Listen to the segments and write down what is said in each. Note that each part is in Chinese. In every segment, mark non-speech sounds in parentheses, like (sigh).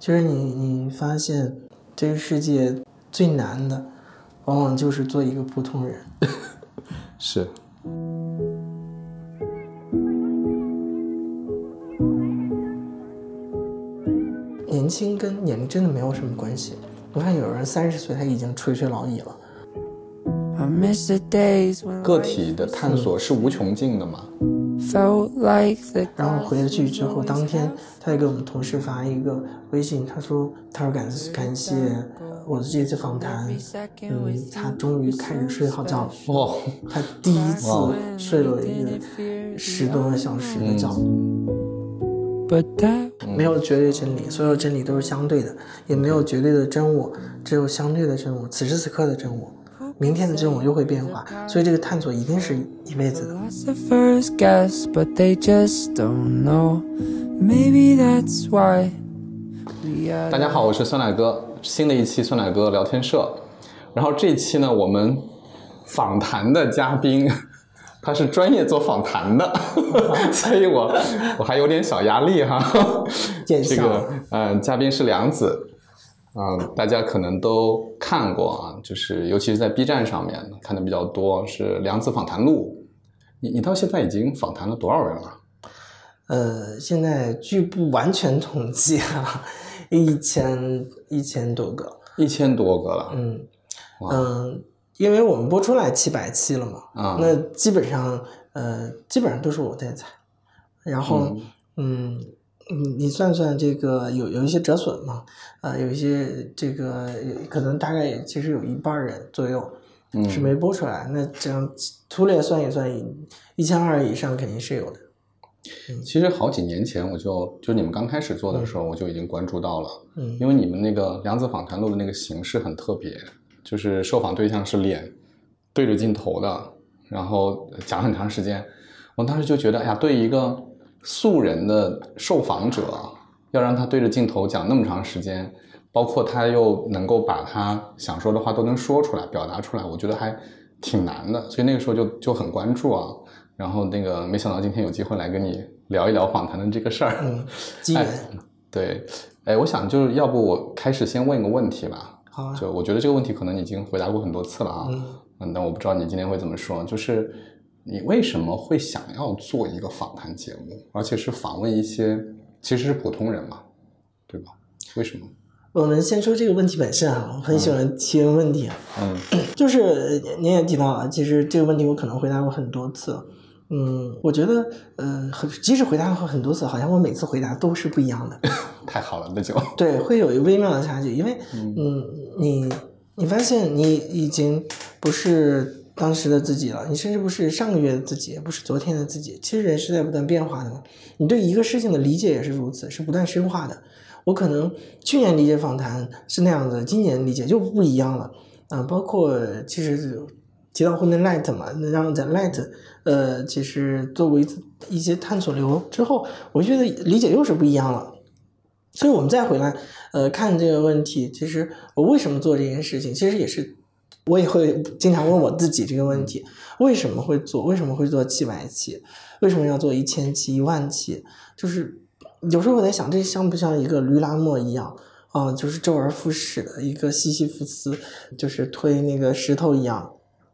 就是你你发现这个世界最难的，往往就是做一个普通人。(laughs) 是。年轻跟年龄真的没有什么关系。我看有人三十岁他已经垂垂老矣了。个体的探索是无穷尽的嘛？然后回了去之后，当天他也给我们同事发一个微信，他说：“他说感感谢我的这次访谈，嗯，他终于开始睡好觉了。哦，(laughs) 他第一次睡了一个十多个小时的觉。没有绝对真理，所有真理都是相对的，也没有绝对的真我，只有相对的真我。此时此刻的真我。”明天的这种又会变化，所以这个探索一定是一辈子的。大家好，我是酸奶哥，新的一期酸奶哥聊天社。然后这一期呢，我们访谈的嘉宾他是专业做访谈的，(laughs) 所以我我还有点小压力哈。这个嗯，嘉宾是梁子。嗯，大家可能都看过啊，就是尤其是在 B 站上面看的比较多，是《梁子访谈录》。你你到现在已经访谈了多少人了？呃，现在据不完全统计啊，(laughs) 一千一千多个，一千多个了。嗯嗯，因为我们播出来七百期了嘛，啊，那基本上呃基本上都是我在采，然后嗯。你你算算这个有有一些折损嘛？呃，有一些这个可能大概其实有一半人左右是没播出来。那这样粗略算一算，一千二以上肯定是有的。其实好几年前我就就你们刚开始做的时候，我就已经关注到了。嗯，因为你们那个量子访谈录的那个形式很特别，就是受访对象是脸对着镜头的，然后讲很长时间。我当时就觉得，哎呀，对一个。素人的受访者要让他对着镜头讲那么长时间，包括他又能够把他想说的话都能说出来、表达出来，我觉得还挺难的。所以那个时候就就很关注啊。然后那个没想到今天有机会来跟你聊一聊访谈的这个事儿。嗯，机缘。对，哎，我想就是要不我开始先问一个问题吧。好。就我觉得这个问题可能你已经回答过很多次了啊。嗯。嗯，但我不知道你今天会怎么说，就是。你为什么会想要做一个访谈节目，而且是访问一些其实是普通人嘛，对吧？为什么？我们先说这个问题本身啊，我很喜欢提问问题。嗯，(clears throat) 就是您也提到了，其实这个问题我可能回答过很多次。嗯，我觉得，呃，即使回答过很多次，好像我每次回答都是不一样的。(laughs) 太好了，那就 (laughs) 对，会有一个微妙的差距，因为，嗯，你你发现你已经不是。当时的自己了，你甚至不是上个月的自己，也不是昨天的自己。其实人是在不断变化的嘛。你对一个事情的理解也是如此，是不断深化的。我可能去年理解访谈是那样子，今年理解就不一样了啊。包括其实提到后面 light 嘛，那让在 light 呃，其实做过一次一些探索流之后，我觉得理解又是不一样了。所以我们再回来呃看这个问题，其实我为什么做这件事情，其实也是。我也会经常问我自己这个问题：为什么会做？为什么会做七百期？为什么要做一千期、一万期？就是有时候我在想，这像不像一个驴拉磨一样啊？就是周而复始的一个西西弗斯，就是推那个石头一样。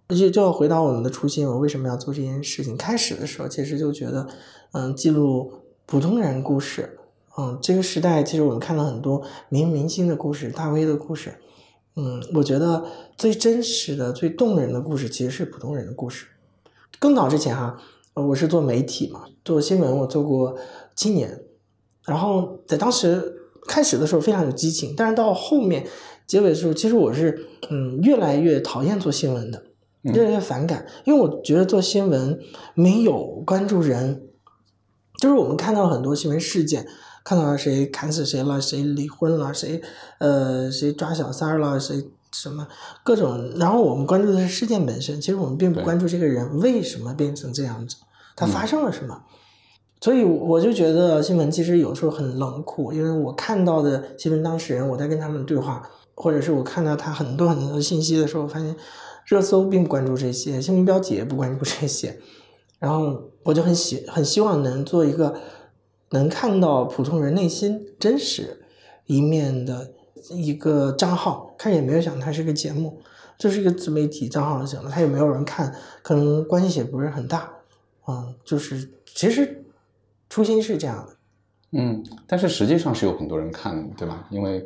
就就要回到我们的初心，我为什么要做这件事情？开始的时候，其实就觉得，嗯，记录普通人故事。嗯，这个时代，其实我们看到很多明明星的故事、大 V 的故事。嗯，我觉得最真实的、最动人的故事其实是普通人的故事。更早之前哈，我是做媒体嘛，做新闻，我做过七年。然后在当时开始的时候非常有激情，但是到后面结尾的时候，其实我是嗯越来越讨厌做新闻的，越来越反感，因为我觉得做新闻没有关注人，就是我们看到很多新闻事件。看到谁砍死谁了，谁离婚了，谁呃谁抓小三儿了，谁什么各种，然后我们关注的是事件本身，其实我们并不关注这个人为什么变成这样子，他发生了什么。所以我就觉得新闻其实有时候很冷酷，因为我看到的新闻当事人，我在跟他们对话，或者是我看到他很多很多信息的时候，发现热搜并不关注这些，新闻标题也不关注这些，然后我就很希很希望能做一个。能看到普通人内心真实，一面的一个账号，开始也没有想它是个节目，就是一个自媒体账号就行了，它也没有人看，可能关系也不是很大，嗯，就是其实初心是这样的，嗯，但是实际上是有很多人看，对吧？因为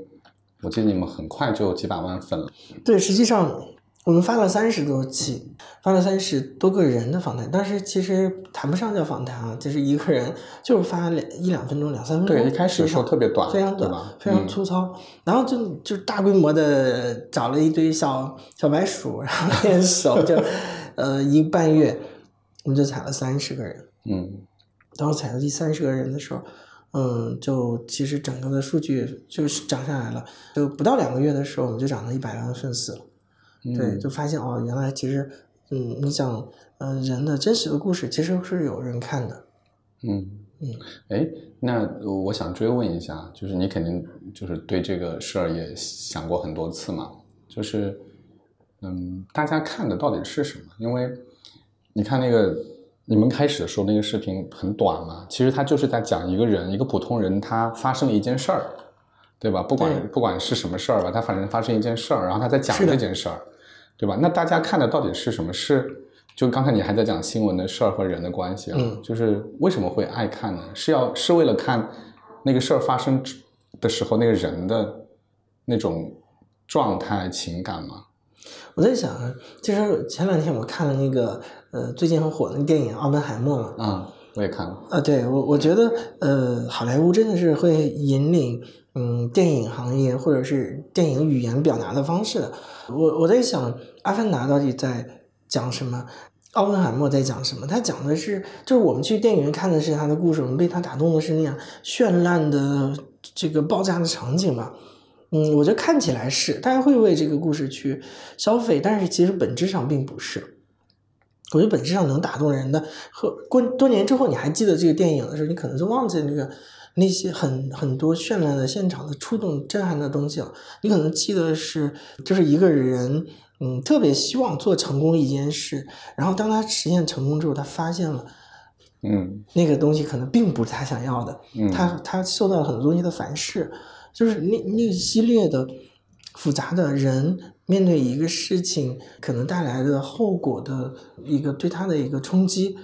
我记得你们很快就几百万粉了，对，实际上。我们发了三十多期，发了三十多个人的访谈，但是其实谈不上叫访谈啊，就是一个人就是发两一两分钟、两三分钟。对，一开始的时候特别短，非常短，非常粗糙。然后就就大规模的找了一堆小小白鼠，然后 (laughs) 练手，就呃一个半月，我们就采了三十个人。嗯，当我采到第三十个人的时候，嗯，就其实整个的数据就是涨上来了，就不到两个月的时候，我们就涨了一百万粉丝了。对，就发现哦，原来其实，嗯，你讲，嗯，人的真实的故事其实是有人看的。嗯嗯，哎，那我想追问一下，就是你肯定就是对这个事儿也想过很多次嘛，就是，嗯，大家看的到底是什么？因为你看那个你们开始的时候那个视频很短嘛，其实他就是在讲一个人，一个普通人他发生了一件事儿。对吧？不管不管是什么事儿吧，他反正发生一件事儿，然后他在讲这件事儿，对吧？那大家看的到底是什么？是就刚才你还在讲新闻的事儿和人的关系啊？就是为什么会爱看呢？是要是为了看那个事儿发生的时候那个人的那种状态情感吗？我在想，其实前两天我看了那个呃最近很火的那电影《奥本海默》嘛。啊，我也看了。啊，对我我觉得呃好莱坞真的是会引领。嗯，电影行业或者是电影语言表达的方式的，我我在想，《阿凡达》到底在讲什么？奥本海默在讲什么？他讲的是，就是我们去电影院看的是他的故事，我们被他打动的是那样绚烂的这个爆炸的场景嘛？嗯，我觉得看起来是，大家会为这个故事去消费，但是其实本质上并不是。我觉得本质上能打动人的，和过多年之后你还记得这个电影的时候，你可能就忘记那个。那些很很多绚烂的现场的触动、震撼的东西了，你可能记得是，就是一个人，嗯，特别希望做成功一件事，然后当他实现成功之后，他发现了，嗯，那个东西可能并不是他想要的，他他受到了很多东西的反噬，就是那那一系列的复杂的人面对一个事情可能带来的后果的一个对他的一个冲击。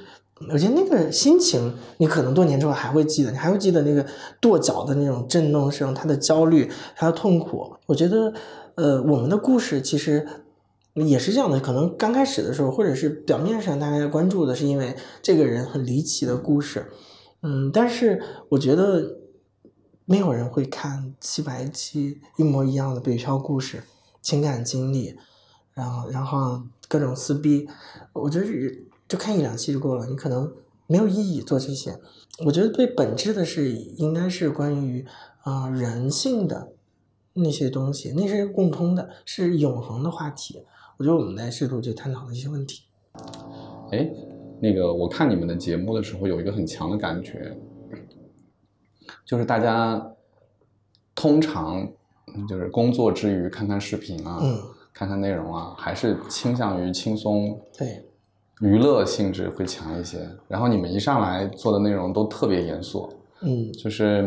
我觉得那个心情，你可能多年之后还会记得，你还会记得那个跺脚的那种震动声，他的焦虑，他的痛苦。我觉得，呃，我们的故事其实也是这样的。可能刚开始的时候，或者是表面上大家关注的是因为这个人很离奇的故事，嗯，但是我觉得没有人会看七百期一模一样的北漂故事、情感经历，然后然后各种撕逼。我觉得。就看一两期就够了，你可能没有意义做这些。我觉得最本质的是，应该是关于啊人性的那些东西，那是共通的，是永恒的话题。我觉得我们在试图去探讨一些问题。哎，那个我看你们的节目的时候，有一个很强的感觉，就是大家通常就是工作之余看看视频啊，看看内容啊，还是倾向于轻松。对。娱乐性质会强一些，然后你们一上来做的内容都特别严肃，嗯，就是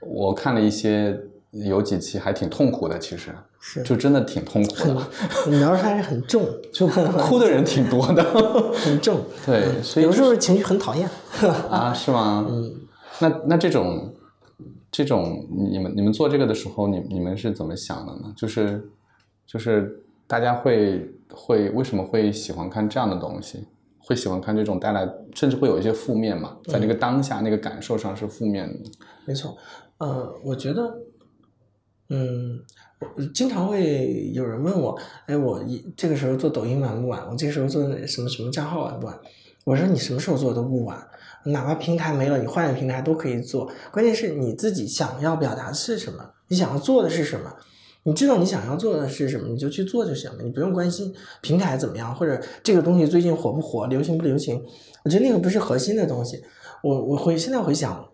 我看了一些，有几期还挺痛苦的，其实是就真的挺痛苦的，描述还是很重，(laughs) 就哭的人挺多的，(laughs) 很重，对，所以有时候情绪很讨厌 (laughs) 啊，是吗？嗯，那那这种这种你们你们做这个的时候，你你们是怎么想的呢？就是就是大家会。会为什么会喜欢看这样的东西？会喜欢看这种带来，甚至会有一些负面嘛？在那个当下那个感受上是负面的。没错，呃，我觉得，嗯，经常会有人问我，哎，我一这个时候做抖音晚不晚？我这个时候做什么什么账号晚不晚？我说你什么时候做都不晚，哪怕平台没了，你换个平台都可以做。关键是你自己想要表达的是什么，你想要做的是什么。你知道你想要做的是什么，你就去做就行了，你不用关心平台怎么样，或者这个东西最近火不火、流行不流行。我觉得那个不是核心的东西。我我会现在回想，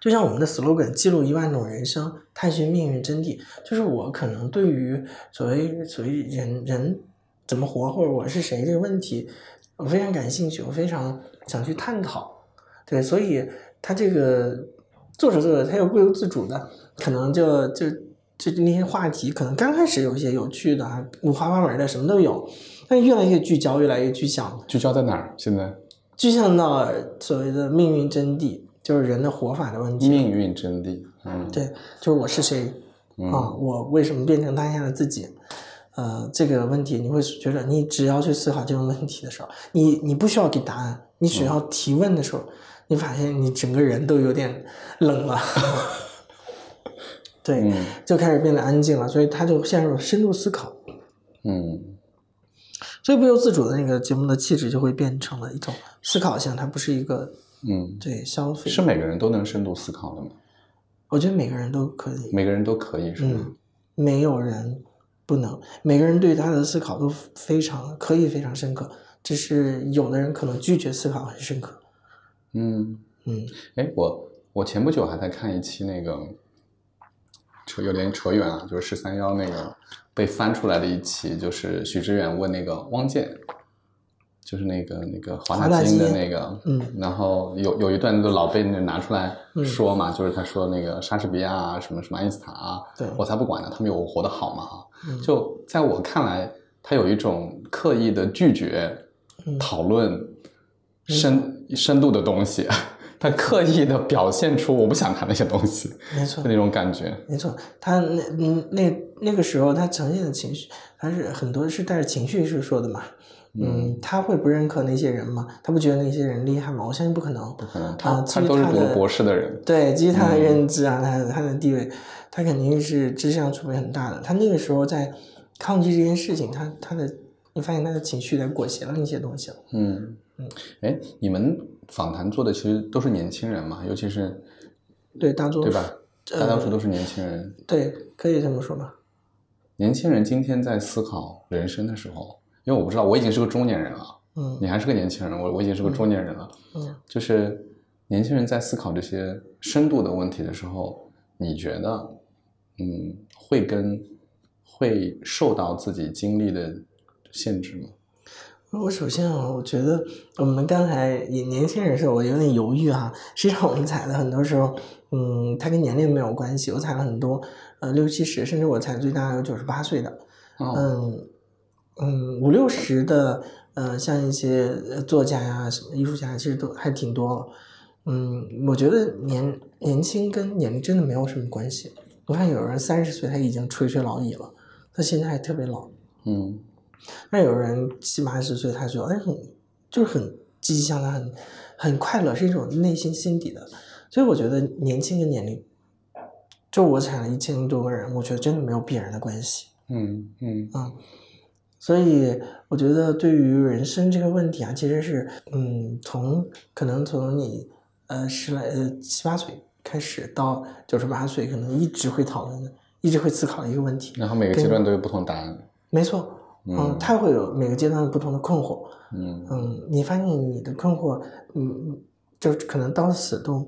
就像我们的 slogan“ 记录一万种人生，探寻命运真谛”，就是我可能对于所谓所谓人人怎么活，或者我是谁这个问题，我非常感兴趣，我非常想去探讨。对，所以他这个。做着做着，他又不由自主的，可能就就就那些话题，可能刚开始有一些有趣的、五花八门的，什么都有，但越来越聚焦，越来越具象。聚焦在哪儿？现在具象到所谓的命运真谛，就是人的活法的问题。命运真谛，嗯，对，就是我是谁啊？我为什么变成当下的自己？呃，这个问题你会觉得，你只要去思考这个问题的时候，你你不需要给答案，你只要提问的时候，你发现你整个人都有点冷了，(laughs) 对，就开始变得安静了，所以他就陷入深度思考，嗯，所以不由自主的那个节目的气质就会变成了一种思考性，它不是一个，嗯，对，消费是每个人都能深度思考的吗？我觉得每个人都可以，每个人都可以是吗？没有人。不能，每个人对他的思考都非常可以非常深刻，只是有的人可能拒绝思考很深刻。嗯嗯，哎，我我前不久还在看一期那个扯有点扯远啊，就是十三幺那个被翻出来的一期，就是许知远问那个汪建。就是那个那个华大基因的那个，嗯，然后有有一段都老被那拿出来说嘛，就是他说那个莎士比亚啊，什么什么爱因斯坦啊，对，我才不管呢，他们有我活得好嘛，就在我看来，他有一种刻意的拒绝讨论深深度的东西，(laughs) 他刻意的表现出我不想谈那些东西，没错，那种感觉，没错，他那那那个时候他呈现的情绪，他是很多是带着情绪是说的嘛。嗯，他会不认可那些人吗？他不觉得那些人厉害吗？我相信不可能。不可能，他他都是读博士的人。对，基于他的认知啊，他他的地位，他肯定是知识上储备很大的。他那个时候在抗拒这件事情，他他的，你发现他的情绪在裹挟了那些东西了。嗯嗯，哎，你们访谈做的其实都是年轻人嘛，尤其是对大多对吧？大多数都是年轻人。对，可以这么说吧。年轻人今天在思考人生的时候。因为我不知道，我已经是个中年人了，嗯，你还是个年轻人，我我已经是个中年人了，嗯，就是年轻人在思考这些深度的问题的时候，你觉得，嗯，会跟会受到自己经历的限制吗？我首先啊，我觉得我们刚才也年轻人时候，我有点犹豫哈。实际上我们踩的很多时候，嗯，它跟年龄没有关系。我踩了很多，呃，六七十，甚至我踩最大有九十八岁的，嗯。嗯，五六十的，呃，像一些作家呀、什么艺术家，其实都还挺多了。嗯，我觉得年年轻跟年龄真的没有什么关系。我看有人三十岁他已经垂垂老矣了，他现在还特别老。嗯，那有人七八十岁，他就哎很就是很积极向上，很很快乐，是一种内心心底的。所以我觉得年轻跟年龄，就我采了一千多个人，我觉得真的没有必然的关系。嗯嗯啊。所以我觉得，对于人生这个问题啊，其实是，嗯，从可能从你呃十来呃七八岁开始到九十八岁，可能一直会讨论的，一直会思考的一个问题。然后每个阶段都有不同答案。没错，嗯，他会有每个阶段不同的困惑。嗯嗯，你发现你的困惑，嗯，就可能到死都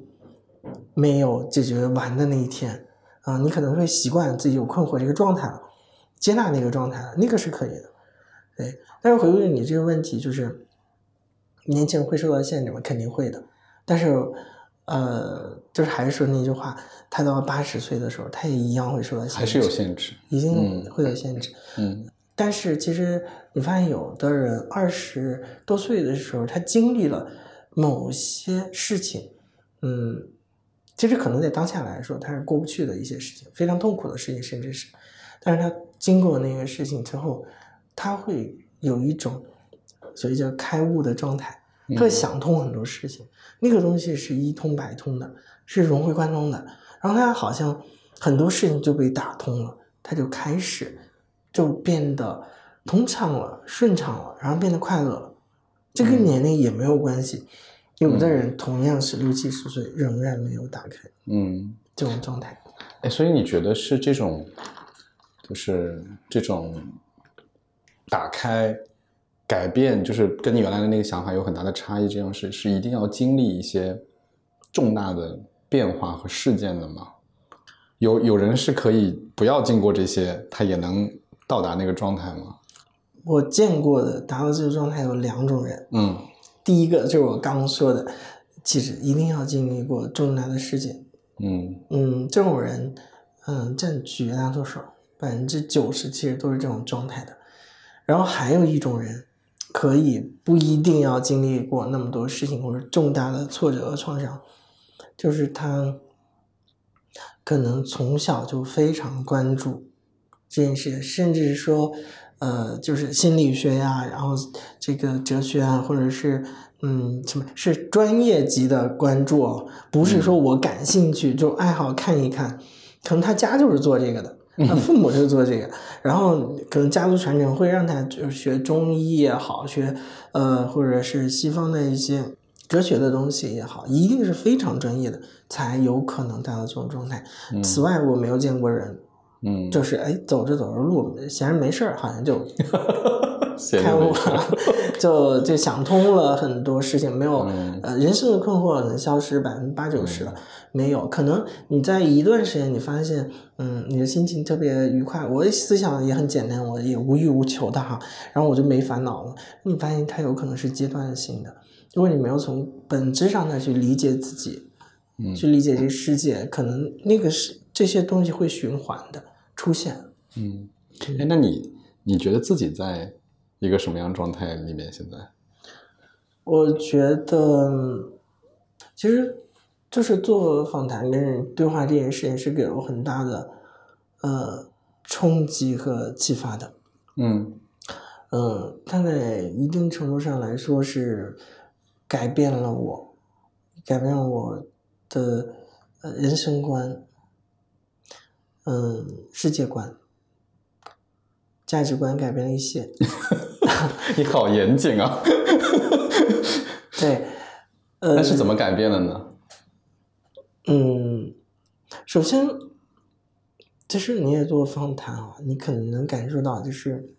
没有解决完的那一天啊，你可能会习惯自己有困惑这个状态了，接纳那个状态了，那个是可以的。对，但是回归你这个问题，就是年轻人会受到限制吗？肯定会的。但是，呃，就是还是说那句话，他到八十岁的时候，他也一样会受到限制，还是有限制，一定会有限制。嗯。但是其实你发现，有的人二十多岁的时候，他经历了某些事情，嗯，其实可能在当下来说，他是过不去的一些事情，非常痛苦的事情，甚至是，但是他经过那个事情之后。他会有一种所谓叫开悟的状态，会想通很多事情。那个东西是一通百通的，是融会贯通的。然后他好像很多事情就被打通了，他就开始就变得通畅了、顺畅了，然后变得快乐了。这跟年龄也没有关系。有的人同样是六七十岁，仍然没有打开，嗯，这种状态。哎，所以你觉得是这种，就是这种。打开，改变，就是跟你原来的那个想法有很大的差异。这样是是一定要经历一些重大的变化和事件的吗？有有人是可以不要经过这些，他也能到达那个状态吗？我见过的达到这个状态有两种人。嗯，第一个就是我刚刚说的，其实一定要经历过重大的事件，嗯嗯，这种人，嗯，占绝大多数，百分之九十其实都是这种状态的。然后还有一种人，可以不一定要经历过那么多事情或者重大的挫折和创伤，就是他可能从小就非常关注这件事，甚至说，呃，就是心理学呀，然后这个哲学啊，或者是嗯，什么是专业级的关注哦，不是说我感兴趣就爱好看一看，可能他家就是做这个的。他父母就做这个，然后可能家族传承会让他就是学中医也好，学呃或者是西方的一些哲学的东西也好，一定是非常专业的才有可能达到这种状态。此外，我没有见过人，嗯，就是哎走着走着路，闲着没事儿，好像就 (laughs) 闲开悟了，就就想通了很多事情，没有、嗯。呃人生的困惑可能消失百分之八九十了，没有可能你在一段时间你发现，嗯，你的心情特别愉快，我的思想也很简单，我也无欲无求的哈，然后我就没烦恼了。你发现它有可能是阶段性的，如果你没有从本质上的去理解自己，嗯去理解这个世界，可能那个是这些东西会循环的出现。嗯，哎，那你你觉得自己在一个什么样状态里面？现在？我觉得，其实就是做访谈跟人对话这件事情是给了我很大的呃冲击和启发的。嗯嗯，它在一定程度上来说是改变了我，改变了我的呃人生观，嗯，世界观，价值观改变了一些。(laughs) 你好严谨啊！(laughs) 对，呃，那是怎么改变的呢？嗯，首先，其实你也做访谈啊，你可能能感受到，就是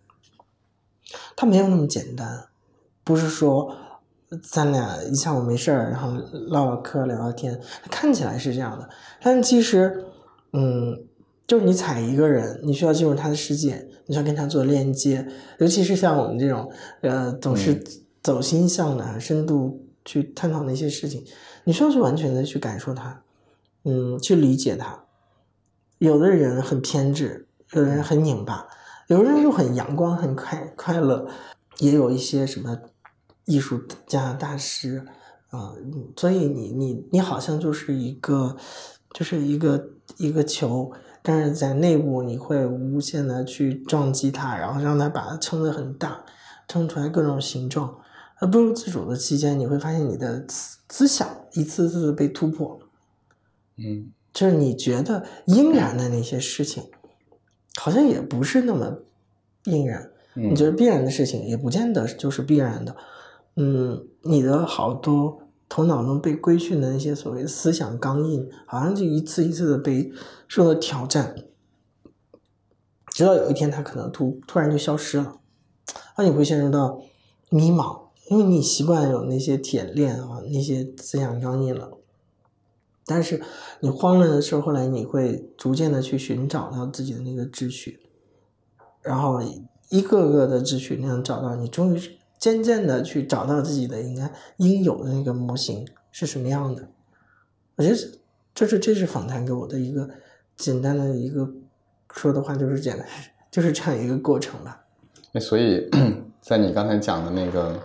它没有那么简单，不是说咱俩一下午没事儿，然后唠唠嗑、聊聊天，看起来是这样的，但其实，嗯，就是你踩一个人，你需要进入他的世界，你需要跟他做链接，尤其是像我们这种，呃，总是走心向的、深度去探讨那些事情，你需要去完全的去感受它，嗯，去理解它。有的人很偏执，有的人很拧巴，有的人又很阳光、很快快乐，也有一些什么艺术家大师啊、所以你你你好像就是一个就是一个一个球，但是在内部你会无限的去撞击它，然后让它把它撑得很大，撑出来各种形状。而不由自主的期间，你会发现你的思思想一次次被突破，嗯就是你觉得应然的那些事情，好像也不是那么应然。嗯你觉得必然的事情，也不见得就是必然的。嗯，你的好多头脑中被规训的那些所谓思想钢印，好像就一次一次的被受到挑战，直到有一天它可能突突然就消失了，那你会陷入到迷茫，因为你习惯有那些铁链啊，那些思想钢印了。但是你慌了的时候，后来你会逐渐的去寻找到自己的那个秩序，然后一个个的秩序那样找到，你终于渐渐的去找到自己的应该应有的那个模型是什么样的。我觉得这是这是访谈给我的一个简单的一个说的话，就是简单，就是这样一个过程吧。那所以，(clears throat) 在你刚才讲的那个，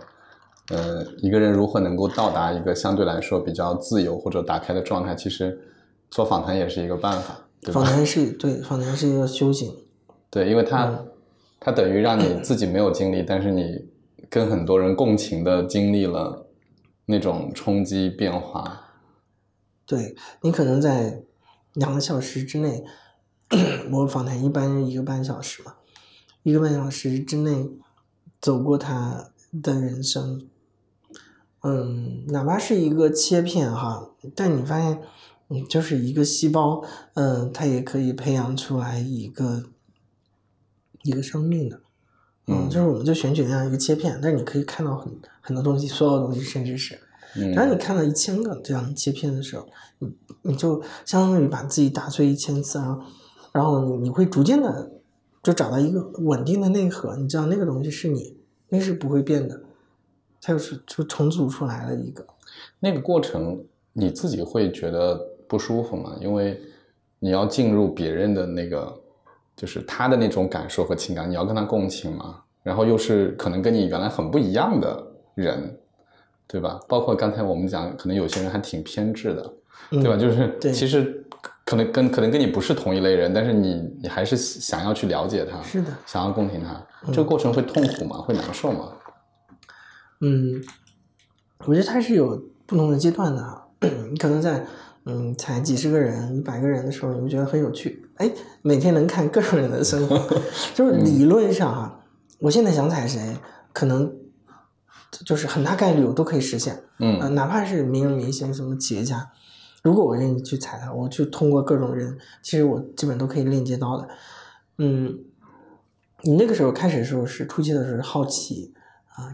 呃，一个人如何能够到达一个相对来说比较自由或者打开的状态，其实做访谈也是一个办法，对吧？访谈是对访谈是一个修行，对，因为它、嗯它等于让你自己没有经历，但是你跟很多人共情的经历了那种冲击变化。对你可能在两个小时之内，(coughs) 我访谈一般一个半小时嘛，一个半小时之内走过他的人生，嗯，哪怕是一个切片哈，但你发现，嗯，就是一个细胞，嗯，它也可以培养出来一个一个生命的，嗯，嗯就是我们就选取那样一个切片，但是你可以看到很很多东西，所有东西，甚至是。嗯，当你看到一千个这样的切片的时候，你你就相当于把自己打碎一千次，然后然后你你会逐渐的就找到一个稳定的内核，你知道那个东西是你，那是不会变的，它就是就重组出来了一个。那个过程，你自己会觉得不舒服吗，因为你要进入别人的那个，就是他的那种感受和情感，你要跟他共情嘛，然后又是可能跟你原来很不一样的人，对吧？包括刚才我们讲，可能有些人还挺偏执的，对吧？就是其实可能跟可能跟你不是同一类人，但是你你还是想要去了解他，是的，想要共情他，这个过程会痛苦吗？会难受吗？嗯，我觉得它是有不同的阶段的哈。(clears throat) 你可能在嗯才几十个人、一百个人的时候，你会觉得很有趣，哎，每天能看各种人的生活，(laughs) 就是理论上哈，我现在想踩谁，可能就是很大概率我都可以实现。嗯，哪怕是名人明星、什么企业家，如果我愿意去踩他，我去通过各种人，其实我基本都可以链接到的。嗯，你那个时候开始的时候是初期的时候好奇。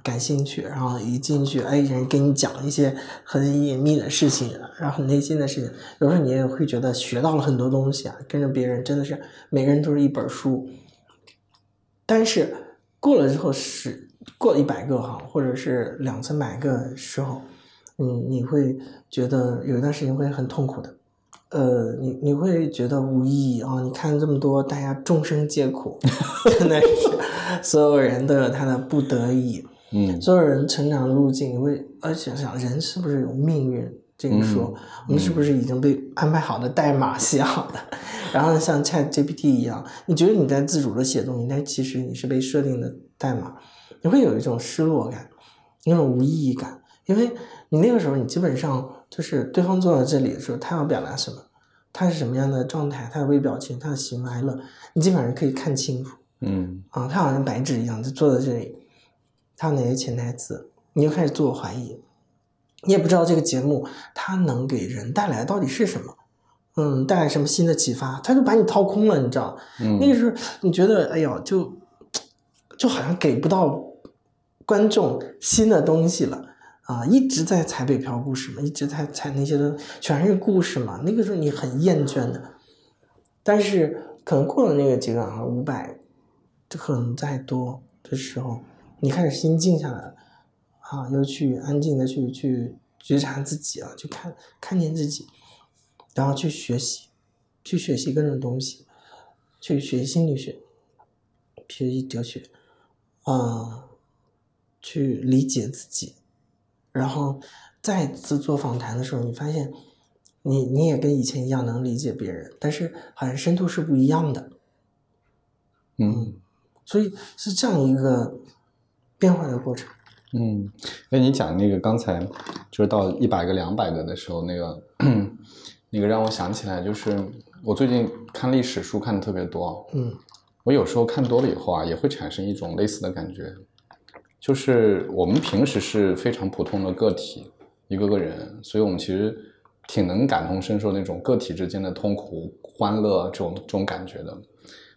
感兴趣，然后一进去，哎，人跟你讲一些很隐秘的事情，然后很内心的事情，有时候你也会觉得学到了很多东西啊。跟着别人真的是每个人都是一本书，但是过了之后是过了一百个哈，或者是两三百个时候，嗯，你会觉得有一段时间会很痛苦的，呃，你你会觉得无意义啊。你看这么多，大家众生皆苦，(laughs) 真的是。所有人都有他的不得已，嗯，所有人成长的路径，因为而且想人是不是有命运这个说，我们是不是已经被安排好的代码写好的？(laughs) 然后像 Chat GPT 一样，你觉得你在自主的写东西，但其实你是被设定的代码，你会有一种失落感，那种无意义感，因为你那个时候你基本上就是对方坐在这里的时候，他要表达什么，他是什么样的状态，他的微表情，他的喜怒哀乐，你基本上可以看清楚。嗯啊，他好像白纸一样，就坐在这里，他有哪些潜台词，你就开始自我怀疑，你也不知道这个节目它能给人带来到底是什么，嗯，带来什么新的启发，他就把你掏空了，你知道？嗯，那个时候你觉得，哎呦，就就好像给不到观众新的东西了啊，一直在踩北漂故事嘛，一直在踩那些的全是故事嘛，那个时候你很厌倦的，但是可能过了那个阶段啊，五百。可能再多的时候，你开始心静下来了，啊，又去安静的去去觉察自己啊，去看看见自己，然后去学习，去学习各种东西，去学习心理学，学习哲学，啊，去理解自己，然后再次做访谈的时候，你发现你你也跟以前一样能理解别人，但是好像深度是不一样的，嗯。所以是这样一个变化的过程。嗯，那你讲那个刚才就是到一百个、两百个的时候，那个 (clears throat) 那个让我想起来，就是我最近看历史书看的特别多。嗯，我有时候看多了以后啊，也会产生一种类似的感觉，就是我们平时是非常普通的个体，一个个人，所以我们其实挺能感同身受那种个体之间的痛苦、欢乐这种这种感觉的。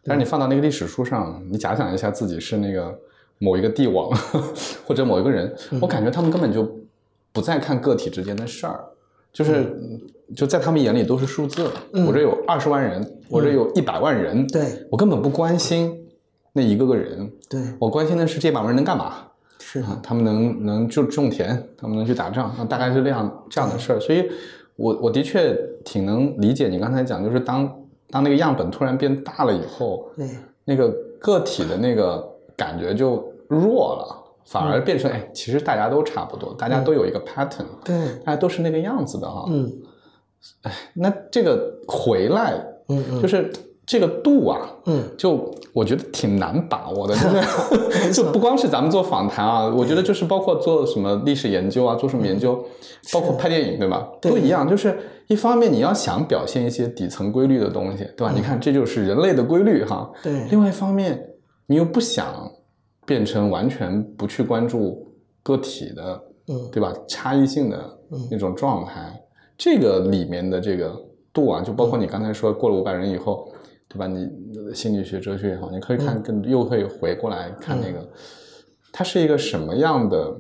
但是你放到那个历史书上，你假想一下自己是那个某一个帝王 (laughs) 或者某一个人，我感觉他们根本就不再看个体之间的事儿，就是就在他们眼里都是数字。我这有二十万人，我这有一百万人，对我根本不关心那一个个人，对我关心的是这百万人能干嘛？是他们能能就种田，他们能去打仗，大概是这样这样的事儿。所以，我我的确挺能理解你刚才讲，就是当。当那个样本突然变大了以后，对那个个体的那个感觉就弱了，反而变成哎，其实大家都差不多，大家都有一个 pattern，对，大家都是那个样子的哈。嗯，哎，那这个回来，嗯嗯，就是这个度啊，嗯，就我觉得挺难把握的，真的 (laughs) 就不光是咱们做访谈啊，我觉得就是包括做什么历史研究啊，做什么研究，包括拍电影，对吧？都一样，就是。一方面，你要想表现一些底层规律的东西，对吧？你看，这就是人类的规律，哈。对。另外一方面，你又不想变成完全不去关注个体的，嗯，对吧？差异性的那种状态，这个里面的这个度啊，就包括你刚才说过了五百人以后，对吧？你心理学、哲学也好，你可以看更，又可以回过来看那个，它是一个什么样的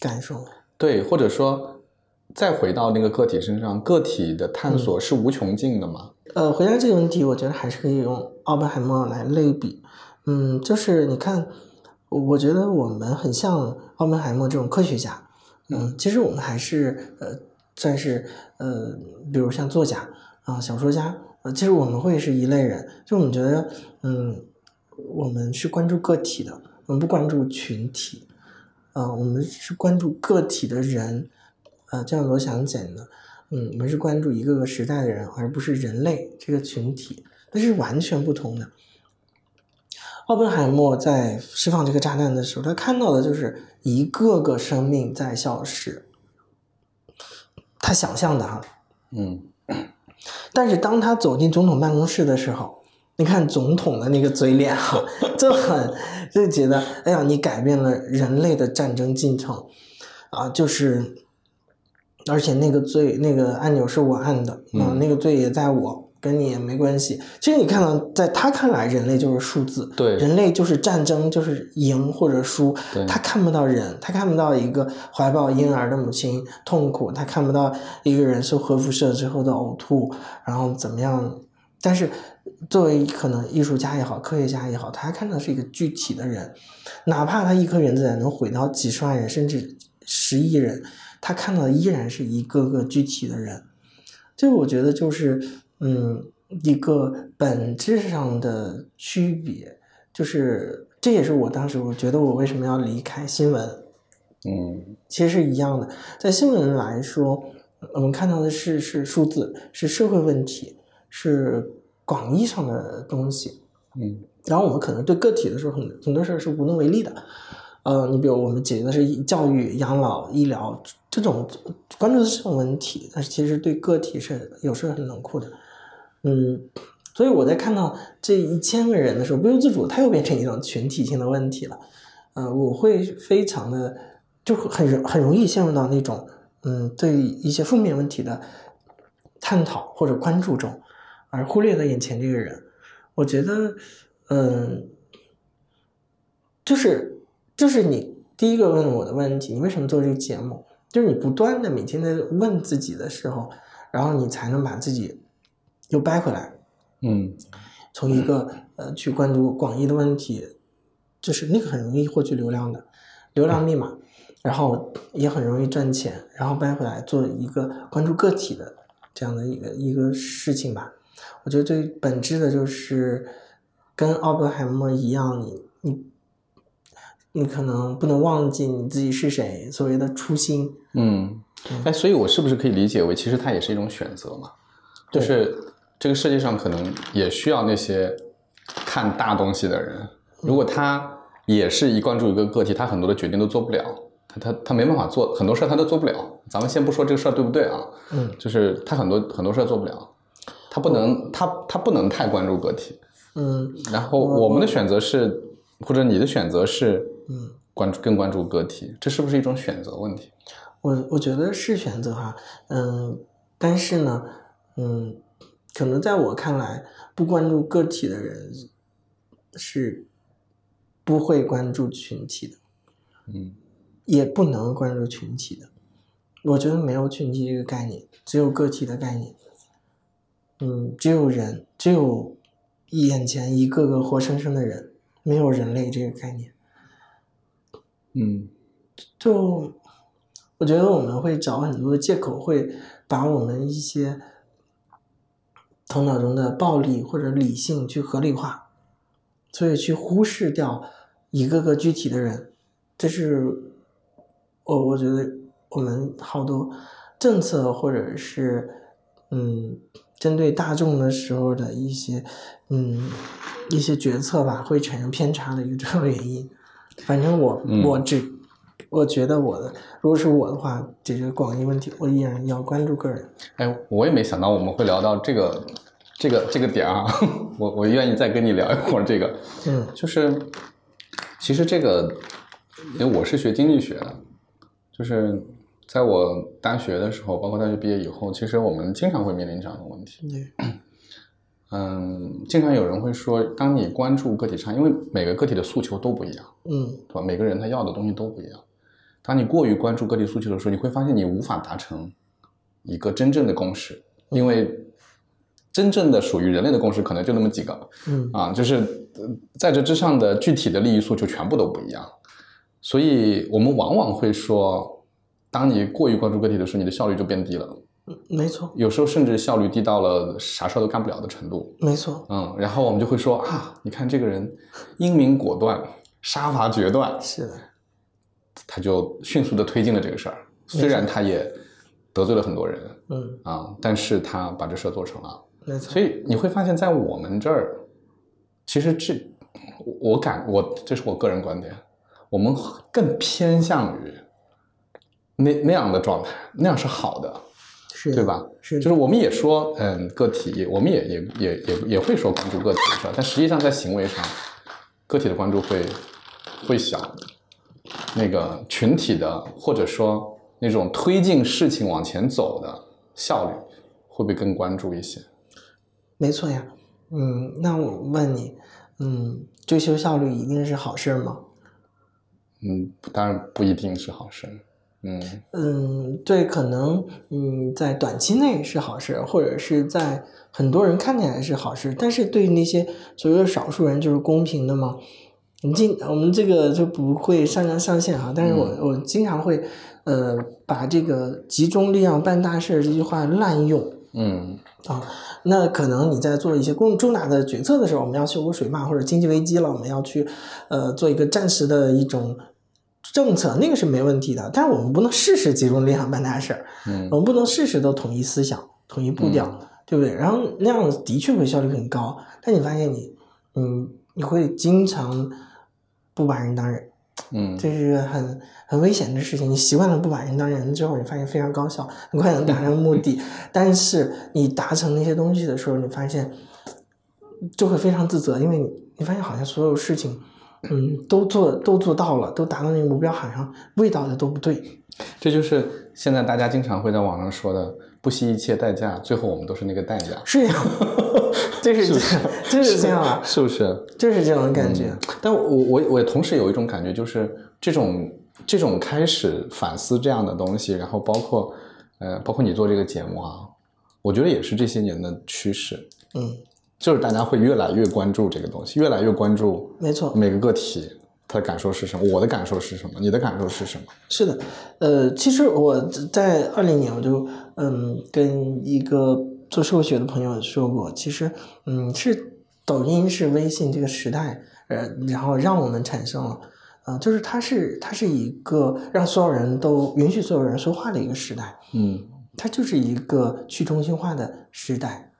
感受？对，或者说。再回到那个个体身上，个体的探索是无穷尽的吗？呃，回答这个问题，我觉得还是可以用奥本海默来类比。嗯，就是你看，我觉得我们很像奥本海默这种科学家。嗯，其实我们还是呃算是呃，比如像作家啊、小说家，呃，其实我们会是一类人，就我们觉得，嗯，我们是关注个体的，我们不关注群体，啊、我们是关注个体的人，呃，就像罗翔讲的，嗯，我们是关注一个个时代的人，而不是人类这个群体，那是完全不同的。奥本海默在释放这个炸弹的时候，他看到的就是一个个生命在消失。他想象的哈，嗯 (clears throat) 但是当他走进总统办公室的时候，你看总统的那个嘴脸哈，就很就觉得，哎呀，你改变了人类的战争进程，啊，就是，而且那个罪那个按钮是我按的，啊，嗯那个罪也在我，跟你也没关系。其实你看到，在他看来，人类就是数字，对人类就是战争，就是赢或者输对，他看不到人，他看不到一个怀抱婴儿的母亲痛苦，他看不到一个人受核辐射之后的呕吐，然后怎么样。但是作为可能艺术家也好，科学家也好，他看到是一个具体的人，哪怕他一颗原子弹能毁掉几十万人，甚至十亿人，他看到的依然是一个个具体的人。这个我觉得就是，嗯，一个本质上的区别，就是这也是我当时我觉得我为什么要离开新闻，嗯其实是一样的。在新闻来说，我们看到的是是数字，是社会问题，是广义上的东西。嗯然后我们可能对个体的时候，很很多事儿是无能为力的。呃，你比如我们解决的是教育、养老、医疗这种关注的是这种问题，但是其实对个体是有时候很冷酷的。嗯，所以我在看到这一千个人的时候，不由自主，它又变成一种群体性的问题了。呃，我会非常的就很很容易陷入到那种嗯对一些负面问题的探讨或者关注中，而忽略了眼前这个人。我觉得，嗯，就是就是你第一个问我的问题，你为什么做这个节目？就是你不断的每天在问自己的时候，然后你才能把自己又掰回来，嗯从一个呃去关注广义的问题，就是那个很容易获取流量的流量密码，然后也很容易赚钱，然后掰回来做一个关注个体的这样的一个一个事情吧。我觉得最本质的就是跟奥本海默一样，你你你可能不能忘记你自己是谁，所谓的初心。嗯，哎，所以我是不是可以理解为，其实它也是一种选择嘛？就是这个世界上可能也需要那些看大东西的人。如果他也是一关注一个个体，他很多的决定都做不了，他他他没办法做很多事儿，他都做不了。咱们先不说这个事儿对不对啊，嗯就是他很多很多事儿做不了，他不能他他不能太关注个体。嗯然后我们的选择是，或者你的选择是嗯。关注更关注个体，这是不是一种选择问题？我我觉得是选择哈，嗯，但是呢，嗯，可能在我看来，不关注个体的人是不会关注群体的，嗯也不能关注群体的。我觉得没有群体这个概念，只有个体的概念。嗯，只有人，只有眼前一个个活生生的人，没有人类这个概念。嗯就我觉得我们会找很多的借口，会把我们一些头脑中的暴力或者理性去合理化，所以去忽视掉一个个具体的人。这是我我觉得我们好多政策或者是嗯针对大众的时候的一些嗯一些决策吧，会产生偏差的一个重要原因。反正我、嗯我只我觉得我的，如果是我的话，解决广义问题，我依然要关注个人。哎，我也没想到我们会聊到这个这个这个点啊，(laughs) 我我愿意再跟你聊一会儿这个，嗯 (laughs) 就是其实这个，因为我是学经济学的，就是在我大学的时候，包括大学毕业以后，其实我们经常会面临这样的问题。对，(clears throat) 嗯，经常有人会说，当你关注个体差，因为每个个体的诉求都不一样，嗯对吧？每个人他要的东西都不一样。当你过于关注个体诉求的时候，你会发现你无法达成一个真正的共识，因为真正的属于人类的共识可能就那么几个嗯啊，就是呃在这之上的具体的利益诉求全部都不一样，所以我们往往会说，当你过于关注个体的时候，你的效率就变低了。嗯，没错，有时候甚至效率低到了啥事儿都干不了的程度。没错，嗯，然后我们就会说啊，你看这个人英明果断，杀伐决断，是的，他就迅速的推进了这个事儿。虽然他也得罪了很多人，嗯，啊，但是他把这事儿做成了。没错，所以你会发现在我们这儿，其实这我感我这是我个人观点，我们更偏向于那那样的状态，那样是好的，是对？吧？是就是我们也说，嗯，个体，我们也也也也也会说关注个体的事儿，但实际上在行为上，个体的关注会会小，那个群体的或者说那种推进事情往前走的效率，会不会更关注一些？没错呀。嗯，那我问你，嗯，追求效率一定是好事吗？嗯，当然不一定是好事。嗯嗯，对，可能嗯，在短期内是好事，或者是在很多人看起来是好事，但是对于那些所谓的少数人，就是公平的吗？我们经我们这个就不会上纲上线哈，但是我、我经常会呃把这个集中力量办大事儿这句话滥用嗯啊。那可能你在做一些公重大的决策的时候，我们要修补水坝或者经济危机了，我们要去呃做一个暂时的一种政策，那个是没问题的。但是我们不能事事集中力量办大事儿，嗯我们不能事事都统一思想、统一步调，对不对？然后那样的确会效率很高，但你发现你，嗯，你会经常不把人当人，嗯这是很很危险的事情。你习惯了不把人当人之后，你发现非常高效，很快能达成目的。(laughs) 但是你达成那些东西的时候，你发现就会非常自责，因为你你发现好像所有事情，嗯，都做都做到了，都达到那个目标，好像味道的都不对。这就是现在大家经常会在网上说的“不惜一切代价”，最后我们都是那个代价，是呀，(laughs) 就是这样，就是这样啊，是不是？就是这种感觉。嗯。但我我我同时有一种感觉，就是这种这种开始反思这样的东西，然后包括呃包括你做这个节目啊，我觉得也是这些年的趋势，嗯，就是大家会越来越关注这个东西，越来越关注没错，每个个体他的感受是什么，我的感受是什么，你的感受是什么？是的，呃，其实我在二零年我就嗯跟一个做社会学的朋友说过，其实嗯是抖音是微信这个时代，呃，然后让我们产生了，呃，就是它是它是一个让所有人都允许所有人说话的一个时代，嗯。它就是一个去中心化的时代，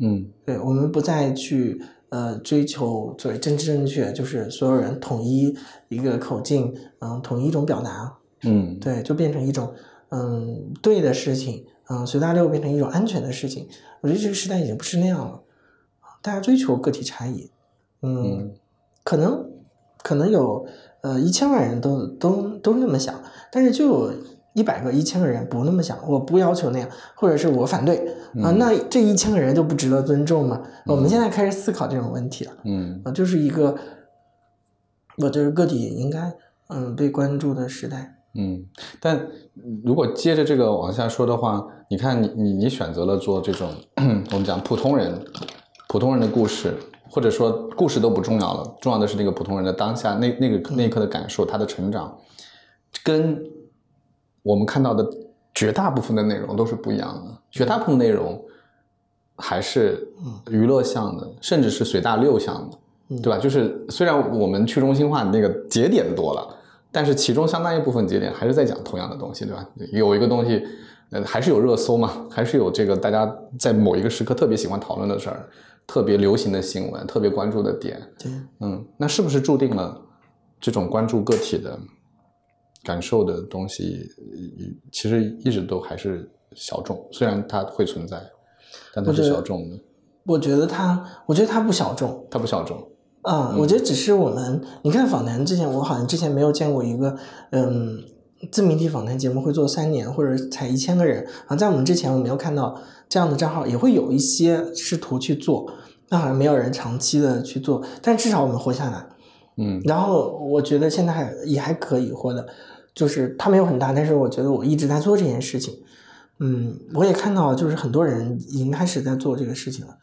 嗯。对我们不再去呃追求所谓政治正确，就是所有人统一一个口径，嗯，统一一种表达，嗯对，就变成一种嗯对的事情，嗯随大流变成一种安全的事情。我觉得这个时代已经不是那样了，大家追求个体差异，嗯，嗯可能可能有呃一千万人都都都那么想，但是就有一百个、一千个人不那么想，我不要求那样，或者是我反对啊、嗯那这一千个人就不值得尊重吗？我们现在开始思考这种问题了。嗯啊，就是一个，我觉得个体应该嗯被关注的时代。嗯，但如果接着这个往下说的话，你看你你你选择了做这种 (clears throat) 我们讲普通人普通人的故事，或者说故事都不重要了，重要的是那个普通人的当下那那个那一刻的感受，他的成长，跟我们看到的绝大部分的内容都是不一样的，绝大部分内容还是娱乐向的，甚至是随大流向的。嗯对吧？就是虽然我们去中心化那个节点多了，但是其中相当一部分节点还是在讲同样的东西，对吧？有一个东西，呃，还是有热搜嘛，还是有这个大家在某一个时刻特别喜欢讨论的事儿，特别流行的新闻，特别关注的点。对，嗯，那是不是注定了这种关注个体的感受的东西，呃其实一直都还是小众？虽然它会存在，但它是小众的，我觉得它，我觉得它不小众它不小众。啊、嗯我觉得只是我们，你看访谈之前，我好像之前没有见过一个嗯自媒体访谈节目会做三年或者才一千个人啊，在我们之前我没有看到这样的账号，也会有一些试图去做，那好像没有人长期的去做，但至少我们活下来。嗯然后我觉得现在还也还可以活的，就是它没有很大，但是我觉得我一直在做这件事情。嗯，我也看到就是很多人已经开始在做这个事情了，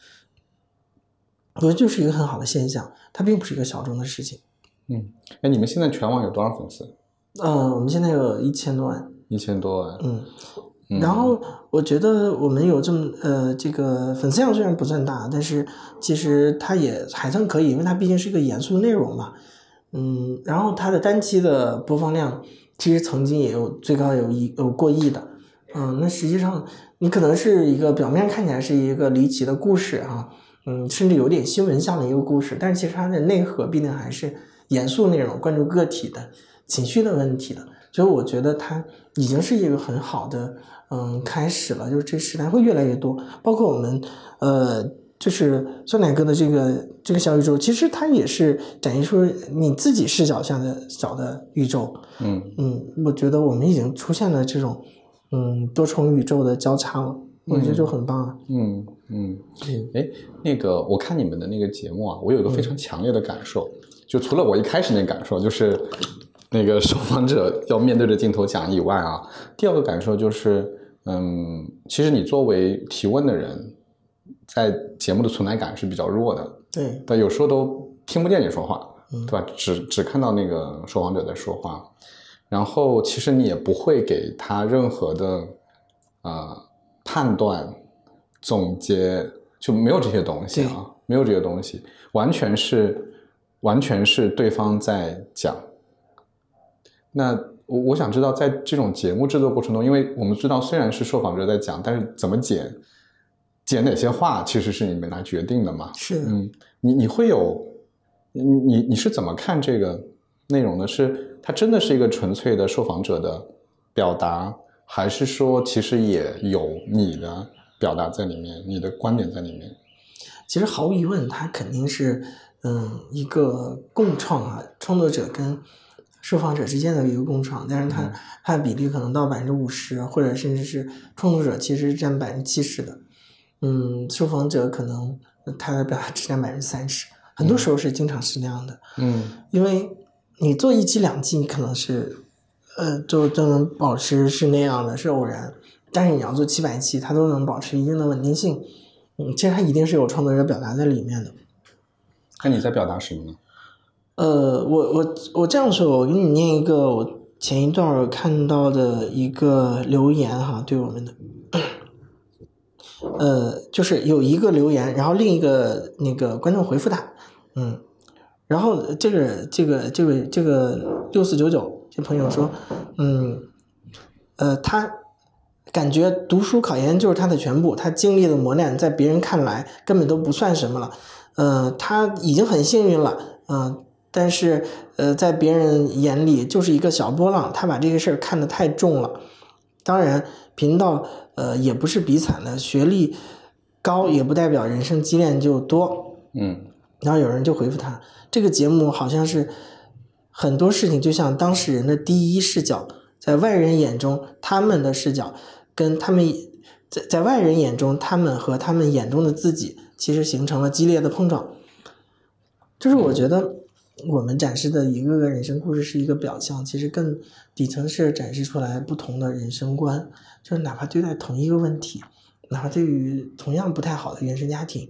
我觉得就是一个很好的现象，它并不是一个小众的事情。嗯，哎，你们现在全网有多少粉丝？嗯，我们现在有一千多万，一千多万，嗯。然后我觉得我们有这么呃，这个粉丝量虽然不算大，但是其实它也还算可以，因为它毕竟是一个严肃内容嘛。嗯，然后它的单期的播放量其实曾经也有最高有一有过亿的。嗯，那实际上你可能是一个表面看起来是一个离奇的故事哈，嗯，甚至有点新闻向的一个故事，但是其实它的内核必定还是严肃内容，关注个体的情绪的问题的。所以我觉得它已经是一个很好的。嗯，开始了，就是这时代会越来越多，包括我们，呃，就是酸奶哥的这个这个小宇宙，其实它也是展现出你自己视角下的小的宇宙。嗯嗯，我觉得我们已经出现了这种嗯多重宇宙的交叉了，我觉得就很棒。嗯嗯，哎，那个我看你们的那个节目啊，我有一个非常强烈的感受，就除了我一开始那感受，就是。那个受访者要面对着镜头讲以外啊，第二个感受就是，嗯，其实你作为提问的人，在节目的存在感是比较弱的，对，但有时候都听不见你说话，对吧？只只看到那个受访者在说话，然后其实你也不会给他任何的呃判断、总结，就没有这些东西啊，没有这些东西，完全是完全是对方在讲。那我我想知道，在这种节目制作过程中，因为我们知道虽然是受访者在讲，但是怎么剪，剪哪些话，其实是你们来决定的嘛？是，嗯，你你会有，你你你是怎么看这个内容的？是它真的是一个纯粹的受访者的表达，还是说其实也有你的表达在里面，你的观点在里面？其实毫无疑问，它肯定是嗯一个共创啊，创作者跟。受访者之间的一个共创，但是它它的比例可能到百分之五十，或者甚至是创作者其实占百分之七十的，嗯，受访者可能他的表达只占百分之三十，很多时候是经常是那样的，嗯，因为你做一期两期，你可能是呃就都能保持是那样的，是偶然，但是你要做七百期，它都能保持一定的稳定性，嗯，其实它一定是有创作者表达在里面的。那你在表达什么呢？呃，我我我这样说，我给你念一个我前一段看到的一个留言哈，对我们的，呃，就是有一个留言，然后另一个那个观众回复他，嗯，然后这个这个这位这个六四九九这朋友说，嗯，呃，他感觉读书考研就是他的全部，他经历的磨难在别人看来根本都不算什么了，呃，他已经很幸运了，嗯。但是，呃，在别人眼里就是一个小波浪，他把这个事儿看得太重了。当然，频道呃也不是比惨的，学历高也不代表人生积淀就多。嗯。然后有人就回复他，这个节目好像是很多事情就像当事人的第一视角，在外人眼中他们的视角跟他们在在外人眼中他们和他们眼中的自己其实形成了激烈的碰撞。就是我觉得。我们展示的一个个人生故事是一个表象，其实更底层是展示出来不同的人生观。就是哪怕对待同一个问题，哪怕对于同样不太好的原生家庭，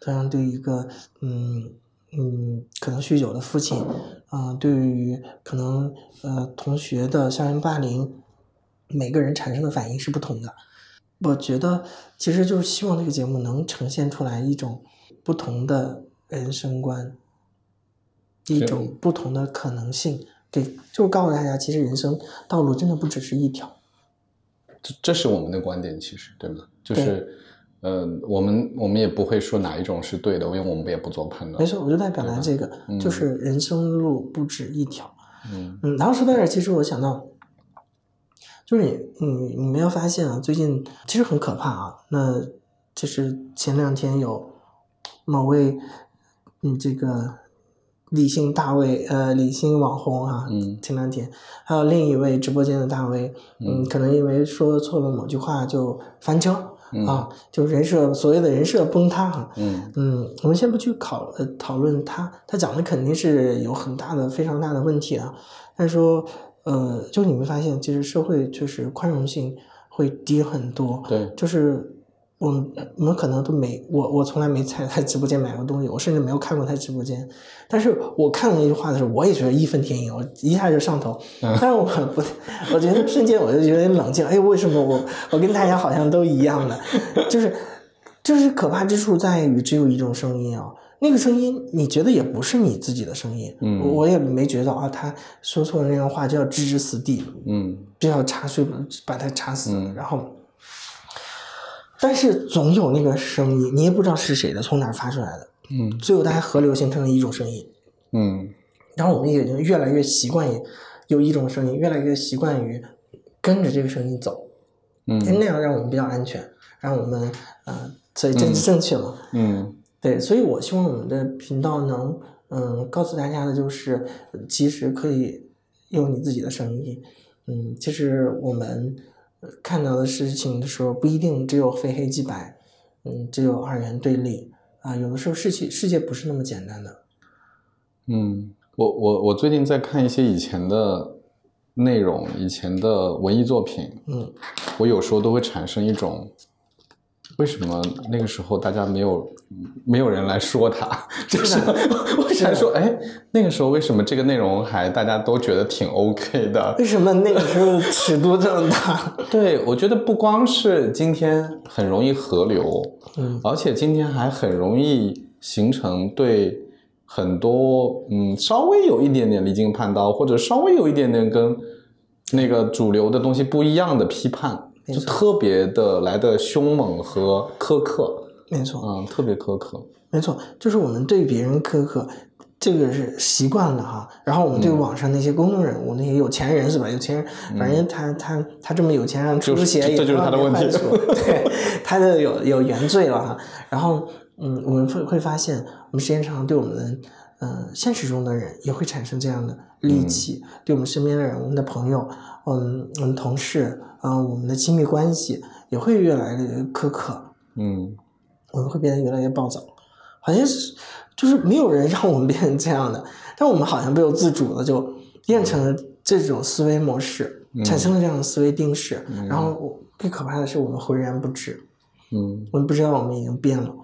同样对于一个嗯嗯可能酗酒的父亲，啊，对于可能呃同学的校园霸凌，每个人产生的反应是不同的。我觉得其实就是希望这个节目能呈现出来一种不同的人生观。一种不同的可能性，给就告诉大家，其实人生道路真的不只是一条。这这是我们的观点，其实对吗？就是，呃，我们我们也不会说哪一种是对的，因为我们也不做判断。没错，我就在表达这个，就是人生路不止一条。嗯嗯，然后说到这儿，其实我想到，就是你你你没有发现啊？最近其实很可怕啊。那就是前两天有某位嗯这个。李姓大 V，呃，理性网红哈，前两天还有另一位直播间的大 V，嗯，可能因为说错了某句话就翻车啊，就人设所谓的人设崩塌哈，嗯。嗯，我们先不去考呃讨论他，他讲的肯定是有很大的非常大的问题啊，但是说呃，就你会发现，其实社会确实宽容性会低很多，对，就是。我们我们可能都没我我从来没在他直播间买过东西，我甚至没有看过他直播间。但是我看了那句话的时候，我也觉得义愤填膺，我一下就上头。但是我不，(laughs) 我觉得瞬间我就觉得冷静。哎，为什么我我跟大家好像都一样的？(laughs) 就是就是可怕之处在于只有一种声音啊，那个声音你觉得也不是你自己的声音。嗯，我也没觉得啊，他说错了那样话就要置之死地。嗯，就要查水把他插死，然后。但是总有那个声音，你也不知道是谁的，从哪儿发出来的。嗯，最后它还河流形成了一种声音。嗯，然后我们也就越来越习惯于有一种声音，越来越习惯于跟着这个声音走。嗯，那样让我们比较安全，让我们呃，所以政治正确嘛。嗯，对，所以我希望我们的频道能嗯告诉大家的就是，其实可以用你自己的声音。嗯，其实我们。看到的事情的时候，不一定只有非黑即白，嗯，只有二元对立啊。有的时候世界世界不是那么简单的。嗯，我我我最近在看一些以前的内容，以前的文艺作品，嗯，我有时候都会产生一种。为什么那个时候大家没有没有人来说他？(laughs) 就是 (laughs) 我想说，哎，那个时候为什么这个内容还大家都觉得挺 OK 的？为什么那个时候尺度这么大？(laughs) 对，我觉得不光是今天很容易合流，嗯，而且今天还很容易形成对很多嗯稍微有一点点离经叛道，或者稍微有一点点跟那个主流的东西不一样的批判。就特别的来的凶猛和苛刻，没错，嗯，特别苛刻，没错，就是我们对别人苛刻，这个是习惯了哈。然后我们对网上那些公众人物、那些有钱人是吧？有钱人，反正他他他这么有钱，让出血也这就是他的问题，对，他就有有原罪了哈。然后，嗯，我们会会发现，我们时间长对我们。嗯，现实中的人也会产生这样的戾气，对我们身边的人、我们的朋友、嗯，我们同事，嗯，我们的亲密关系也会越来越苛刻。嗯，我们会变得越来越暴躁，好像是就是没有人让我们变成这样的，但我们好像不由自主的就变成了这种思维模式，产生了这样的思维定式。然后最可怕的是，我们浑然不知。嗯，我们不知道我们已经变了，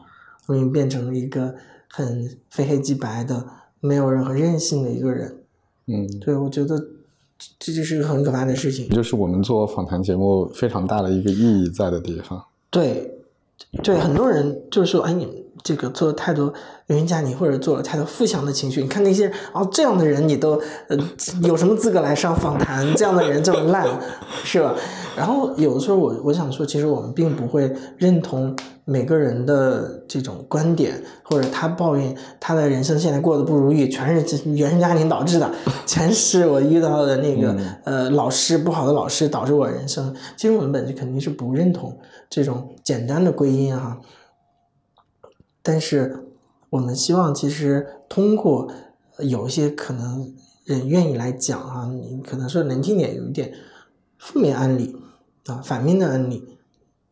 我们已经变成了一个。很非黑即白的，没有任何韧性的一个人，嗯，对，我觉得这就是个很可怕的事情，就是我们做访谈节目非常大的一个意义在的地方。对，对，很多人就是说，哎，你这个做了太多人加你，或者做了太多负向的情绪。你看那些哦，这样的人，你都呃 (laughs) 有什么资格来上访谈？这样的人这么烂，是吧？然后有的时候我我想说，其实我们并不会认同。每个人的这种观点，或者他抱怨他的人生现在过得不如意，全是原生家庭导致的，全是我遇到的那个呃老师不好的老师导致我人生。其实我们本质肯定是不认同这种简单的归因啊，但是我们希望其实通过有一些可能人愿意来讲啊，你可能说难听点，有一点负面案例啊，反面的案例。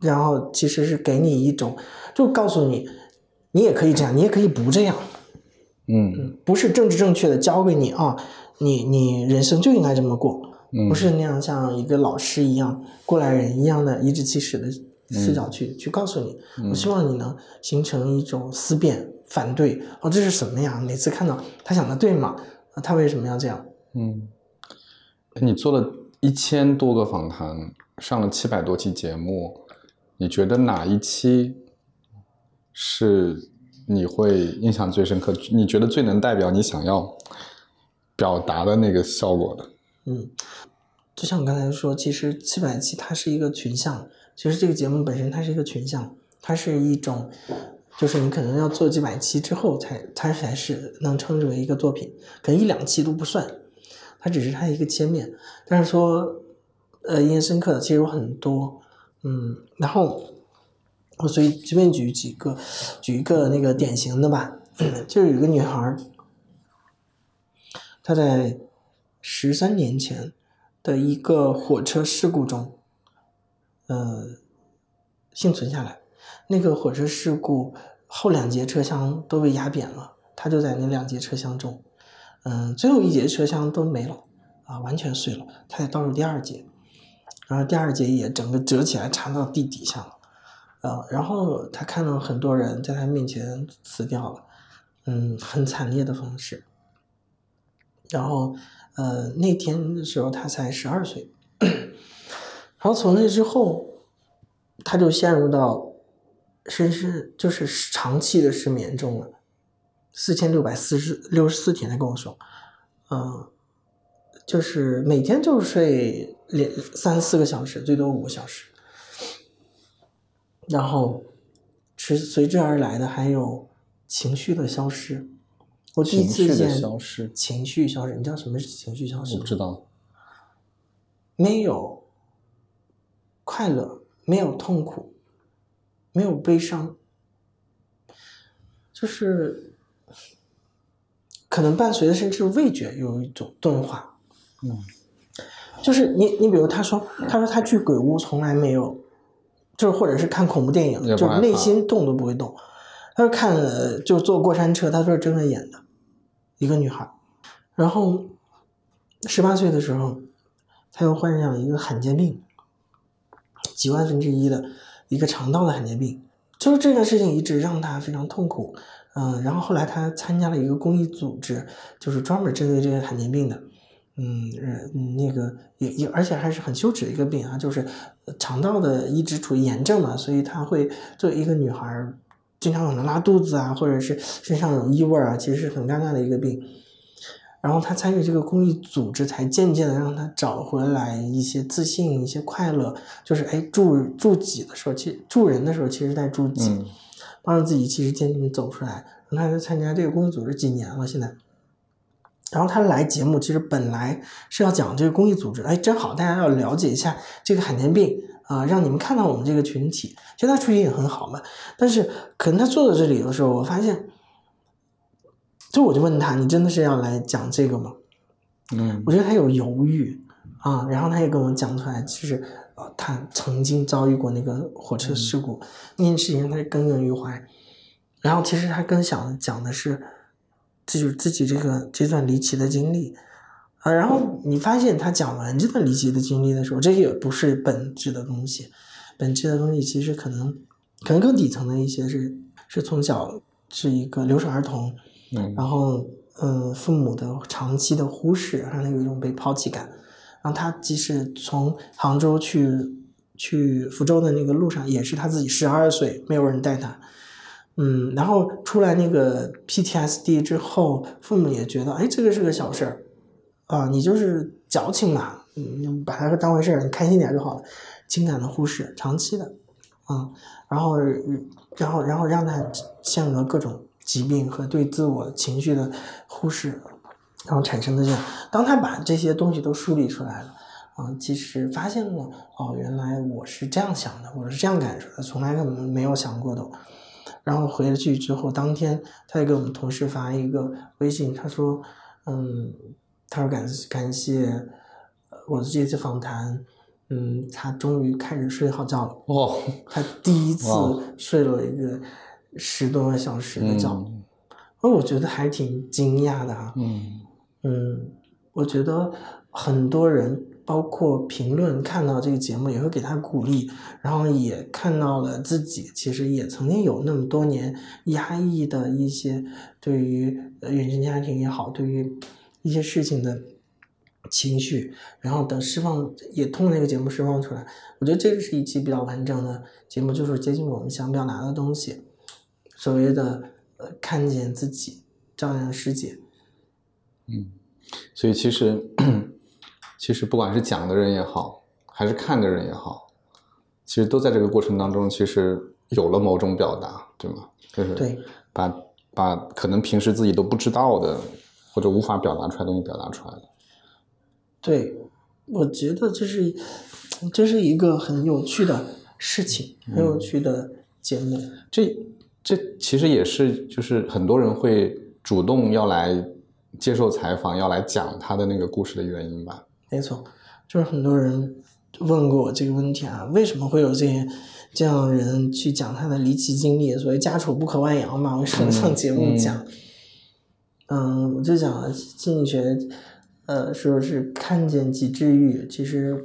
然后其实是给你一种，就告诉你，你也可以这样，你也可以不这样，嗯，不是政治正确的教给你啊，你你人生就应该这么过，不是那样像一个老师一样过来人一样的颐指气使的视角去去告诉你。我希望你能形成一种思辨、反对。哦，这是什么呀？每次看到他想的对吗？他为什么要这样？嗯，你做了一千多个访谈，上了七百多期节目。你觉得哪一期是你会印象最深刻？你觉得最能代表你想要表达的那个效果的？嗯，就像我刚才说，其实七百期它是一个群像，其实这个节目本身它是一个群像，它是一种，就是你可能要做几百期之后才它才是能称之为一个作品，可能一两期都不算，它只是它一个切面。但是说，呃，印象深刻的其实有很多。嗯，然后我所以随便举几个，举一个那个典型的吧，(clears throat) 就是有个女孩，她在十三年前的一个火车事故中，呃，幸存下来。那个火车事故后两节车厢都被压扁了，他就在那两节车厢中，嗯，最后一节车厢都没了，啊，完全碎了，他在倒数第二节。然后第二节也整个折起来插到地底下了，呃，然后他看到很多人在他面前死掉了，嗯，很惨烈的方式。然后，呃，那天的时候他才十二岁，后从那之后，他就陷入到深深就是长期的失眠中了，四千六百四十六十四天，他跟我说，嗯，就是每天就睡两三四个小时，最多五个小时。然后，随随之而来的还有情绪的消失。我第一次见消失，情绪消失。你知道什么是情绪消失我不知道。没有快乐，没有痛苦，没有悲伤，就是可能伴随的甚至味觉有一种钝化。嗯，就是你你比如他说他说他去鬼屋从来没有。就是或者是看恐怖电影，就是内心动都不会动。他说看，就坐过山车，他说是真的演的，一个女孩。然后十八岁的时候，他又患上了一个罕见病，几万分之一的一个肠道的罕见病。就是这个事情一直让他非常痛苦。嗯，然后后来他参加了一个公益组织，就是专门针对这个罕见病的。嗯，那个也也，而且还是很羞耻的一个病啊，就是肠道的一直处于炎症嘛，所以他会作为一个女孩，经常可能拉肚子啊，或者是身上有异味啊，其实是很尴尬的一个病。然后他参与这个公益组织，才渐渐的让他找回来一些自信、一些快乐。就是哎，助助己的时候，其实助人的时候，其实在助己，帮助自己，其实渐渐走出来。他参加这个公益组织几年了，现在。然后他来节目，其实本来是要讲这个公益组织，哎，正好大家要了解一下这个罕见病啊，让你们看到我们这个群体。其实他出于也很好嘛，但是可能他坐在这里的时候，我发现，就我就问他，你真的是要来讲这个吗？嗯，我觉得他有犹豫啊，然后他也跟我讲出来，其实呃，他曾经遭遇过那个火车事故，那件事情他是耿耿于怀。然后其实他更想讲的是。这就是自己这个这段离奇的经历，啊，然后你发现他讲完这段离奇的经历的时候，这也不是本质的东西，本质的东西其实可能可能更底层的一些是是从小是一个留守儿童，然后嗯父母的长期的忽视，让他有一种被抛弃感，然后他即使从杭州去去福州的那个路上，也是他自己十二岁，没有人带他。嗯，然后出来那个 PTSD 之后，父母也觉得，哎，这个是个小事儿，啊，你就是矫情嘛，嗯，把它当回事儿，你开心点就好了。情感的忽视，长期的，啊，然后，然后，然后让他陷入了各种疾病和对自我情绪的忽视，然后产生的这样。当他把这些东西都梳理出来了，啊，其实发现了，哦，原来我是这样想的，我是这样感受的，从来可能没有想过的。然后回了去之后，当天他也给我们同事发一个微信，他说：“嗯，他说感感谢我的这次访谈，嗯，他终于开始睡好觉了。哦，他第一次睡了一个十多个小时的觉，哦，我觉得还挺惊讶的哈。嗯嗯，我觉得很多人。”包括评论看到这个节目也会给他鼓励，然后也看到了自己其实也曾经有那么多年压抑的一些对于原生家庭也好，对于一些事情的情绪，然后等释放也通过那个节目释放出来。我觉得这个是一期比较完整的节目，就是接近我们想表达的东西，所谓的呃看见自己，照亮世界。嗯，所以其实。(clears throat) 其实不管是讲的人也好，还是看的人也好，其实都在这个过程当中，其实有了某种表达，对吗？就是对，把把可能平时自己都不知道的或者无法表达出来的东西表达出来了。对，我觉得这是这是一个很有趣的事情，很有趣的节目。这这其实也是就是很多人会主动要来接受采访，要来讲他的那个故事的原因吧。没错，就是很多人问过我这个问题啊，为什么会有这些这样人去讲他的离奇经历？所谓家丑不可外扬嘛，为什么上节目讲？嗯，我就讲了心理学，呃，说是看见即治愈。其实，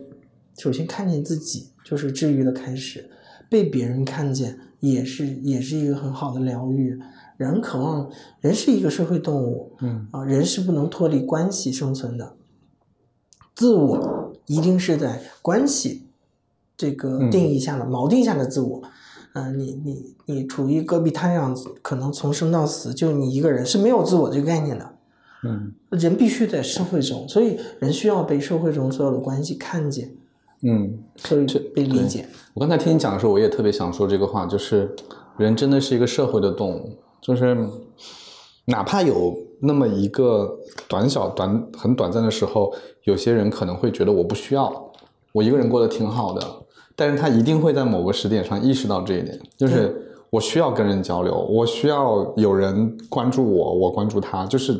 首先看见自己就是治愈的开始，被别人看见，也是也是一个很好的疗愈。人渴望，人是一个社会动物，嗯啊，人是不能脱离关系生存的。自我一定是在关系这个定义下的、锚定下的自我。嗯、你你你处于戈壁滩上，可能从生到死就你一个人是没有自我这个概念的。嗯人必须在社会中，所以人需要被社会中所有的关系看见，嗯。所以被理解。我刚才听你讲的时候，我也特别想说这个话，就是人真的是一个社会的动物，就是哪怕有那么一个短小、短很短暂的时候，有些人可能会觉得我不需要，我一个人过得挺好的，但是他一定会在某个时点上意识到这一点，就是我需要跟人交流，我需要有人关注我，我关注他，就是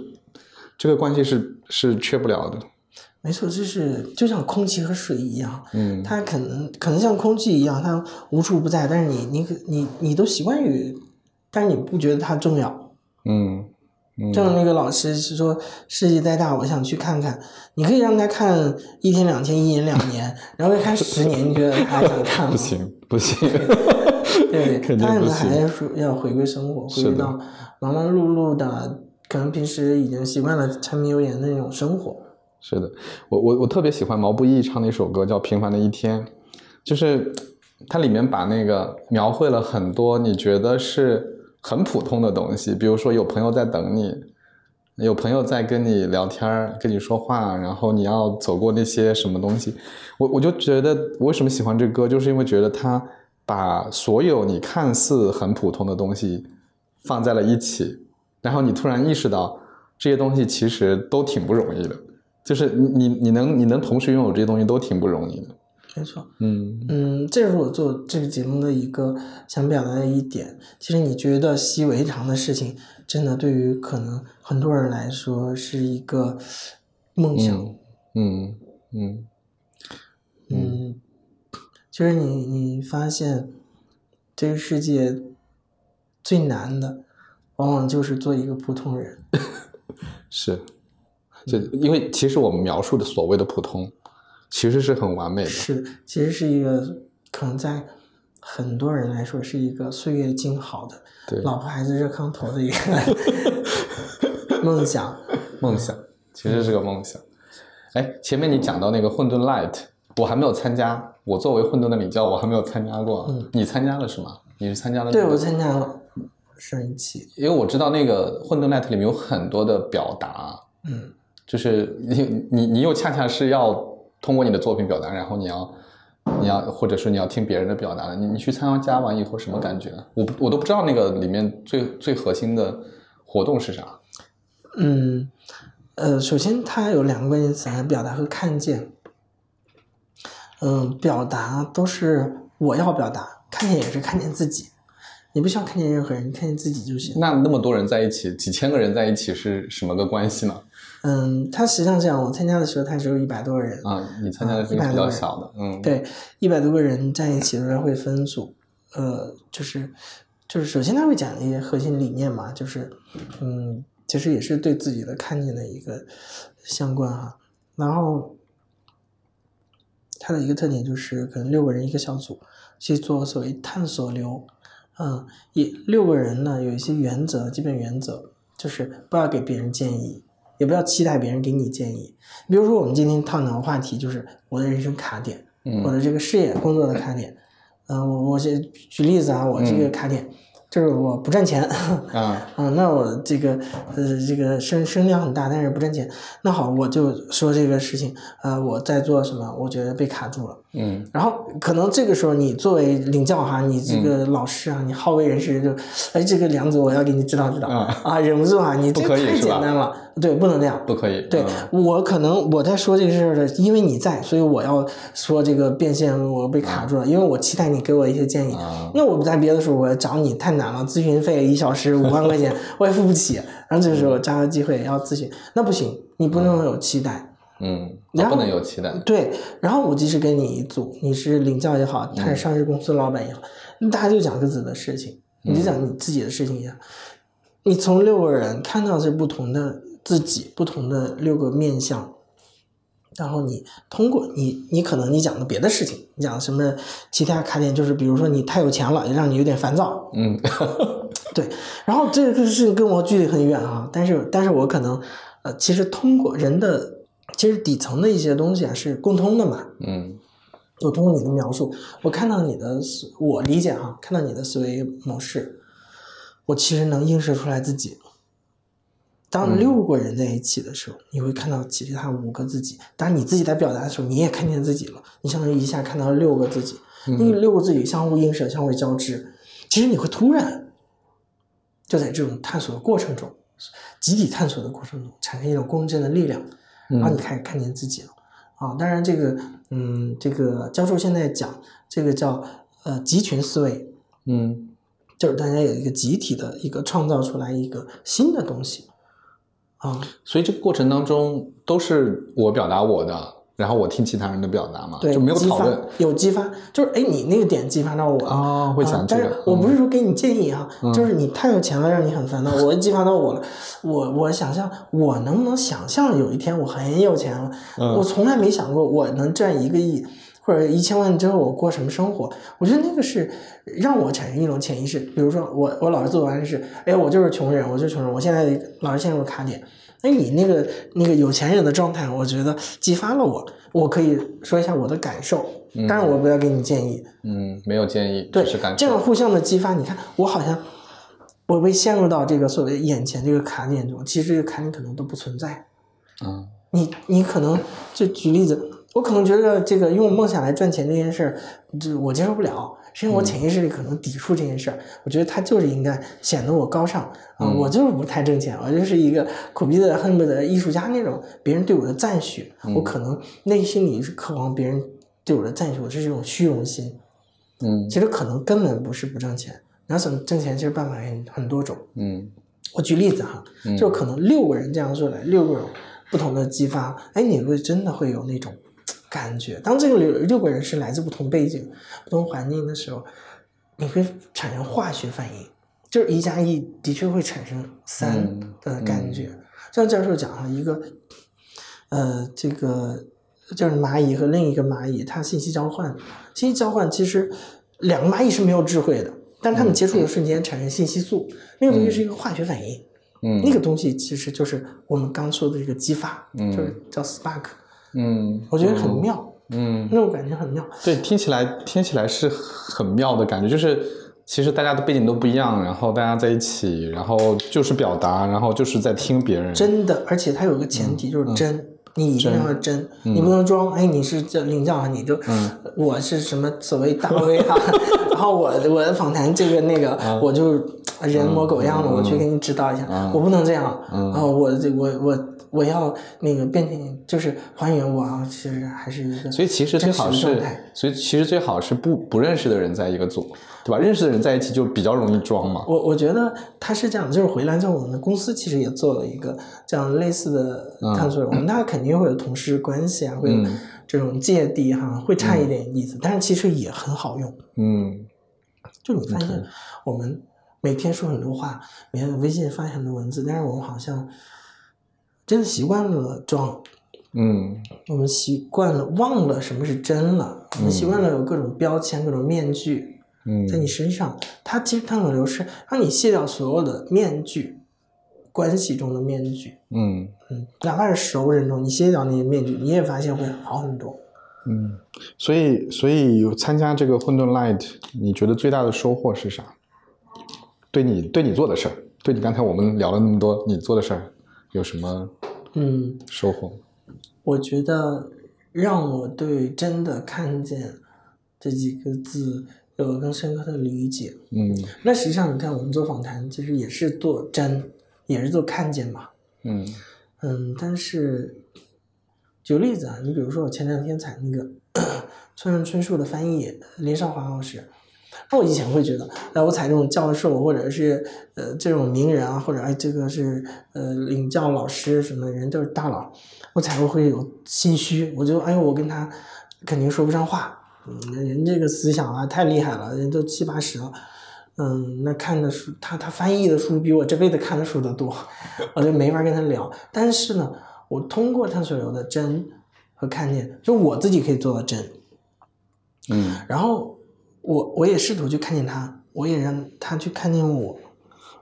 这个关系是是缺不了的。没错，就是就像空气和水一样，嗯它可能可能像空气一样，它无处不在，但是你你可你你都习惯于，但是你不觉得它重要。嗯嗯就像那个老师是说，世界再大，我想去看看。你可以让他看一天两天，一年两年，然后看十年，你觉得他还想看吗？不行 (laughs) 不行，对他可能还是要回归生活，回归到忙忙碌碌的，可能平时已经习惯了柴米油盐的那种生活。是的，我我我特别喜欢毛不易唱的一首歌叫《平凡的一天》，就是它里面把那个描绘了很多你觉得是很普通的东西，比如说有朋友在等你，有朋友在跟你聊天、跟你说话，然后你要走过那些什么东西，我我就觉得我为什么喜欢这歌，就是因为觉得它把所有你看似很普通的东西放在了一起，然后你突然意识到这些东西其实都挺不容易的。就是你你你能你能同时拥有这些东西都挺不容易的。没错，嗯嗯，这是我做这个节目的一个想表达的一点。其实你觉得习以为常的事情，真的对于可能很多人来说是一个梦想。嗯嗯嗯，就是你你发现这个世界最难的，往往就是做一个普通人。(laughs) 是，就因为其实我们描述的所谓的普通，其实是很完美的。是，其实是一个可能在很多人来说是一个岁月静好的，对，老婆孩子热炕头的一个 (laughs) (laughs) 梦想。梦想其实是个梦想。哎，前面你讲到那个混沌 light，我还没有参加。我作为混沌的领教，我还没有参加过。嗯你参加了是吗？你是参加了、那对，我参加了上一期。因为我知道那个混沌 light 里面有很多的表达，嗯，就是你你你又恰恰是要通过你的作品表达，然后你要你要或者说你要听别人的表达的，你你去参加完以后什么感觉？我我都不知道那个里面最最核心的活动是啥。嗯，呃，首先它有两个关键词，表达和看见。嗯，表达都是我要表达，看见也是看见自己。你不需要看见任何人，你看见自己就行。那那么多人在一起，几千个人在一起是什么个关系呢？嗯，它实际上这样，我参加的时候，他只有一百多个人。啊，你参加的是比较小的，嗯，对，一百多个人在一起的时候会分组，呃，就是就是首先他会讲一些核心理念嘛，就是嗯，其实也是对自己的看见的一个相关哈。然后它的一个特点就是可能六个人一个小组去做所谓探索流，嗯，也六个人呢有一些原则，基本原则就是不要给别人建议。也不要期待别人给你建议。比如说，我们今天探讨的话题就是我的人生卡点，嗯我的这个事业工作的卡点。嗯、我我先举例子啊，我这个卡点、就是我不赚钱，啊，(laughs) 啊，那我这个呃这个声声量很大，但是不赚钱。那好，我就说这个事情，呃，我在做什么？我觉得被卡住了。嗯。然后可能这个时候你作为领教哈，你这嗯。个老师啊，你好为人师，就哎这个梁子我要给你指导指导。啊。啊，忍不住啊，你这太简单了，对，不能这样。不可以，对、嗯。我可能我在说这个事儿的，因为你在，所以我要说这个变现我被卡住了，因为我期待你给我一些建议。啊，那我不在别的时候，我找你太难了，咨询费一小时五万块钱，我也付不起。然后这个时候抓个机会要咨询，那不行，你不能有期待。嗯，然后不能有期待，对，然后我即使跟你一组，你是领教也好，他是上市公司老板也好，那大家就讲各自的事情，你就讲你自己的事情一样。你从六个人看到是不同的自己，不同的六个面相，然后你通过你，你可能你讲的别的事情，你讲什么其他卡点，就是比如说你太有钱了，让你有点烦躁。嗯，(laughs) 对。然后这个事情跟我距离很远啊，但是但是我可能呃，其实通过人的其实底层的一些东西啊是共通的嘛。嗯。我通过你的描述，我看到你的思，我理解哈，看到你的思维模式，我其实能映射出来自己。当六个人在一起的时候，你会看到其他五个自己。当你自己在表达的时候，你也看见自己了。你相当于一下看到了六个自己，那个六个自己相互映射、相互交织。其实你会突然就在这种探索的过程中，集体探索的过程中，产生一种共振的力量，然后你开始看见自己了。啊，当然这个，嗯，这个教授现在讲这个叫呃集群思维，嗯，就是大家有一个集体的一个创造出来一个新的东西。啊，所以这个过程当中都是我表达我的，然后我听其他人的表达嘛，对，就没有讨论，有激发，就是哎，你那个点激发到我啊，会想这个，但是我不是说给你建议哈，就是你太有钱了，让你很烦恼，我激发到我了，我我想象我能不能想象有一天我很有钱了，我从来没想过我能赚一个亿。或者一千万之后我过什么生活？我觉得那个是让我产生一种潜意识。比如说我我老是做完的是，哎，我就是穷人，我就是穷人，我现在老是陷入卡点。哎，你那个那个有钱人的状态，我觉得激发了我。我可以说一下我的感受，当然我不要给你建议。嗯，没有建议，对，是感受。这样互相的激发，你看我好像我被陷入到这个所谓眼前这个卡点中，其实这个卡点可能都不存在。嗯，你你可能就举例子。我可能觉得这个用梦想来赚钱这件事儿，就我接受不了。实际上，我潜意识里可能抵触这件事儿。我觉得他就是应该显得我高尚啊，我就是不太挣钱，我就是一个苦逼的恨不得艺术家那种。别人对我的赞许，我可能内心里是渴望别人对我的赞许，我是一种虚荣心。嗯，其实可能根本不是不挣钱，你要怎么挣钱，其实办法很很多种。嗯，我举例子哈，就可能六个人这样做来，六个人不同的激发，哎，你会真的会有那种。感觉，当这个六六个人是来自不同背景、不同环境的时候，你会产生化学反应，就是一加一的确会产生三的感觉。像教授讲了一个，呃，这个就是蚂蚁和另一个蚂蚁，它信息交换，信息交换其实两个蚂蚁是没有智慧的，但它们接触的瞬间产生信息素，那个东西是一个化学反应，嗯，那个东西其实就是我们刚说的这个激发，就是叫 spark。嗯，我觉得很妙，嗯，那种感觉很妙。对，听起来听起来是很妙的感觉，就是其实大家的背景都不一样，然后大家在一起，然后就是表达，然后就是在听别人。真的，而且它有个前提就是真，你一定要真，你不能装。哎，你是这领教，你就我是什么所谓大 V 啊，(laughs) 然后我我的访谈这个那个，我就人模狗样的，我去给你指导一下，我不能这样啊，我这我我。我要那个变成，就是还原我啊，其实还是一个，所以其实最好是，所以其实最好是不不认识的人在一个组，对吧？认识的人在一起就比较容易装嘛。我我觉得他是这样，就是回来之后，我们公司其实也做了一个这样类似的探索，我们大家肯定会有同事关系啊，会有这种芥蒂哈，会差一点意思，但是其实也很好用。嗯，就你发现，我们每天说很多话，每天微信发很多文字，但是我们好像。真的习惯了装，嗯，我们习惯了忘了什么是真了，我们习惯了有各种标签、各种面具，嗯，在你身上，它其实它的流失，让你卸掉所有的面具，关系中的面具，嗯。嗯，哪怕是熟人中，你卸掉那些面具，你也发现会好很多，嗯，所以所以参加这个混沌 light，你觉得最大的收获是啥？对你对你做的事儿，对你刚才我们聊了那么多你做的事儿。有什么嗯收获？我觉得让我对“真的看见”这几个字有了更深刻的理解。嗯，那实际上你看，我们做访谈其实也是做真，也是做看见嘛。嗯嗯，但是举个例子啊，你比如说我前两天采那个 (coughs) 村上春树的翻译林少华老师。那我以前会觉得，哎，我采这种教授或者是呃这种名人啊，或者哎这个是呃领教老师什么人都是大佬，我才会会有心虚。我就哎呦，我跟他肯定说不上话。嗯，人这个思想啊太厉害了，人都七八十了。嗯，那看的书，他他翻译的书比我这辈子看的书都多，我就没法跟他聊。但是呢，我通过探索流的真。和看见，就我自己可以做到真。嗯然后我我也试图去看见他，我也让他去看见我，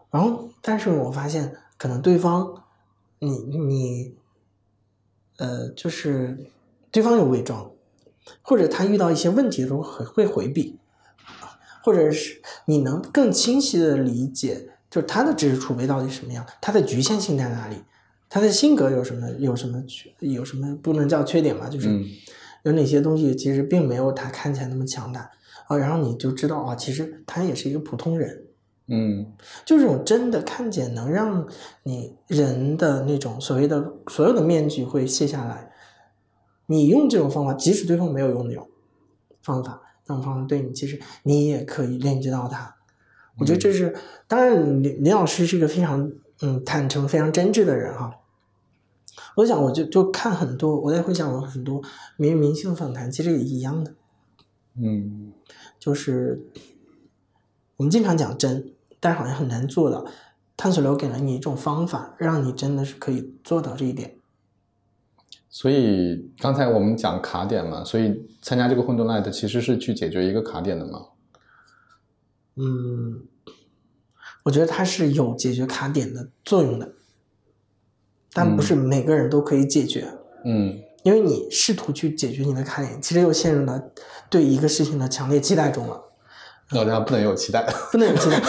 然后但是我发现可能对方，你你，呃，就是对方有伪装，或者他遇到一些问题的时候会会回避，或者是你能更清晰的理解，就是他的知识储备到底什么样，他的局限性在哪里，他的性格有什么有什么缺有什么不能叫缺点吧，就是。嗯有哪些东西其实并没有他看起来那么强大啊，然后你就知道啊，其实他也是一个普通人，嗯就这种真的看见，能让你人的那种所谓的所有的面具会卸下来。你用这种方法，即使对方没有用那种方法，那种方法对你，其实你也可以链接到他。我觉得这是，当然林林老师是一个非常嗯坦诚、非常真挚的人哈。我想，我就就看很多，我也会想，我很多明明星访谈，其实也一样的，嗯就是我们经常讲真，但是好像很难做到。探索流给了你一种方法，让你真的是可以做到这一点。所以刚才我们讲卡点嘛，所以参加这个混沌 light 其实是去解决一个卡点的嘛。嗯，我觉得它是有解决卡点的作用的，但不是每个人都可以解决。嗯因为你试图去解决你的卡点，其实又陷入了对一个事情的强烈期待中了。老家不能有期待，不能有期待。(laughs)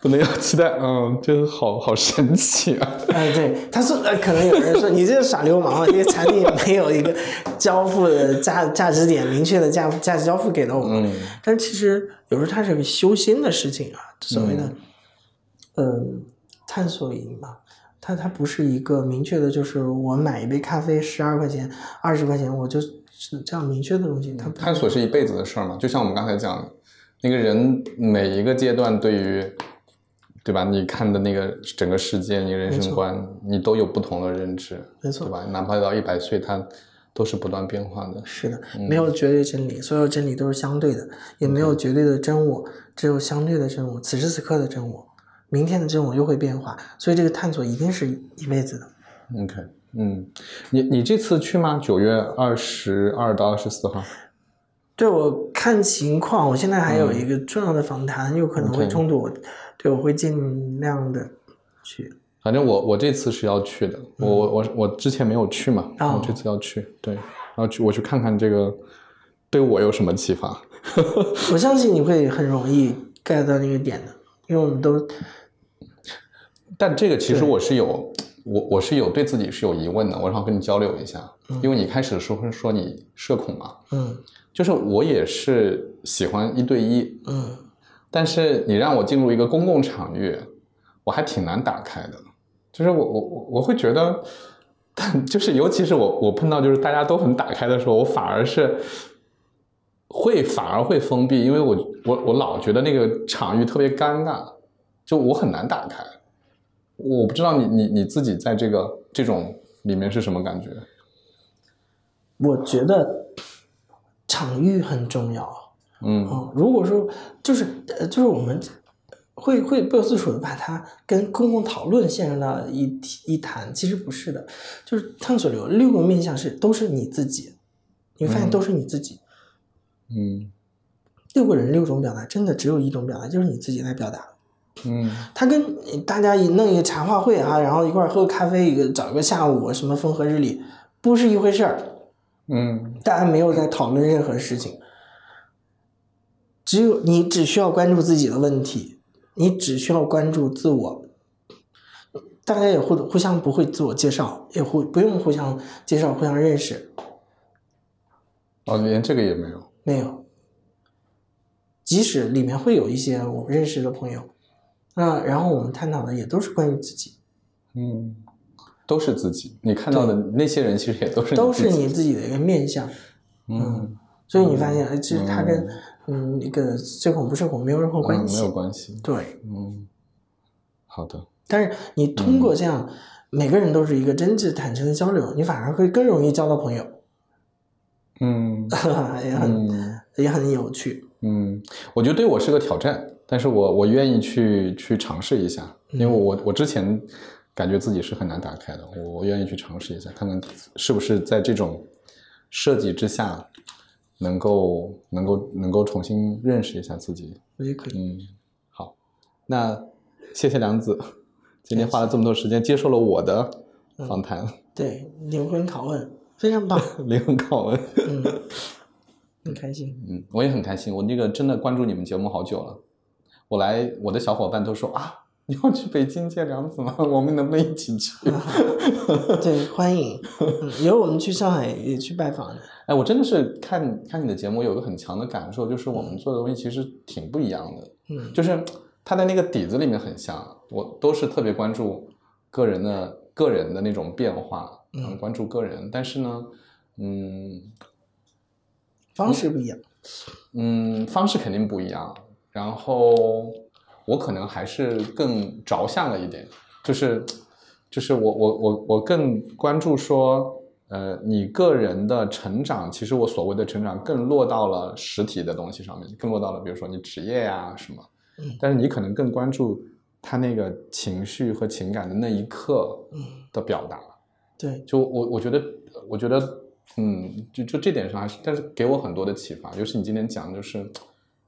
不能有期待，嗯，这个好好神奇啊。哎，对，他说，呃，可能有人说你这是耍流氓啊，(laughs) 这个产品没有一个交付的价价值点，明确的价价值交付给到我们。嗯但其实有时候它是个修心的事情啊，所谓的，嗯，探索营吧，它它不是一个明确的，就是我买一杯咖啡十二块钱、二十块钱，我就是这样明确的东西，它探索是一辈子的事儿嘛，就像我们刚才讲的，那个人每一个阶段对于，对吧？你看的那个整个世界，你人生观，你都有不同的认知，没错对吧？哪怕到一百岁，它都是不断变化的。是的，没有绝对真理，所有真理都是相对的，也没有绝对的真我，只有相对的真我，此时此刻的真我，明天的这种又会变化，所以这个探索一定是一辈子的。OK，嗯，你你这次去吗？九月二十二到二十四号。对我看情况，我现在还有一个重要的访谈，有可能会冲突我，对我会尽量的去。反正我我这次是要去的，我我我我之前没有去嘛，嗯哦我这次要去，对，然后去我去看看这个对我有什么启发。(laughs) 我相信你会很容易 get 到那个点的，因为我们都但这个其实我是有，我我是有对自己是有疑问的，我想跟你交流一下，因为你开始的时候是说你社恐嘛，嗯。就是我也是喜欢一对一，嗯。但是你让我进入一个公共场域，我还挺难打开的，就是我我我我会觉得，但就是尤其是我我碰到就是大家都很打开的时候，我反而是会反而会封闭，因为我我我老觉得那个场域特别尴尬，就我很难打开。我不知道你你你自己在这个这种里面是什么感觉？我觉得场域很重要。嗯嗯，如果说就是呃，就是我们会会不由自主的把它跟公共讨论陷入到一体一谈，其实不是的，就是探索流六个面向是都是你自己，你会发现都是你自己。嗯六个人六种表达，真的只有一种表达，就是你自己来表达。嗯他跟大家一弄一个茶话会啊，然后一块儿喝个咖啡，一个找一个下午什么风和日丽，不是一回事儿。嗯大家没有在讨论任何事情，只有你只需要关注自己的问题，你只需要关注自我。大家也互互相不会自我介绍，也互不用互相介绍、互相认识，哦，连这个也没有。没有。即使里面会有一些我认识的朋友，那然后我们探讨的也都是关于自己，嗯，都是自己。你看到的那些人，其实也都是都是你自己的一个面相。嗯所以你发现，哎，其实它跟嗯那个社恐不社恐没有任何关嗯，系。没有关系。对，嗯，好的。但是你通过这样，每个人都是一个真挚坦诚的交流，你反而会更容易交到朋友，嗯 (laughs) 也很、嗯也很有趣。嗯，我觉得对我是个挑战，但是我我愿意去去尝试一下，因为我我之前感觉自己是很难打开的。我我愿意去尝试一下，看看是不是在这种设计之下，能够能够能够重新认识一下自己。我觉得可以。嗯，好，那谢谢梁子，今天花了这么多时间接受了我的访谈，(laughs) 对灵魂拷问非常棒，灵魂拷问，(laughs) 嗯，(laughs) 很开心。嗯，我也很开心。我那个真的关注你们节目好久了，我来我的小伙伴都说啊，你要去北京见梁子吗？我们能不能一起去？(laughs) 对，欢迎。嗯，以后我们去上海也去拜访的。哎，我真的是看看你的节目，有个很强的感受，就是我们做的东西其实挺不一样的。嗯，就是它的那个底子里面很像，我都是特别关注个人的个人的那种变化，嗯，关注个人，但是呢，嗯，方式不一样。嗯，方式肯定不一样。然后我可能还是更着相了一点，就是就是我我我我更关注说，呃，你个人的成长，其实我所谓的成长更落到了实体的东西上面，更落到了比如说你职业呀什么。嗯但是你可能更关注他那个情绪和情感的那一刻嗯，的表达。对，就我我觉得，我觉得，嗯，就就这点上还是，但是给我很多的启发。尤其你今天讲，就是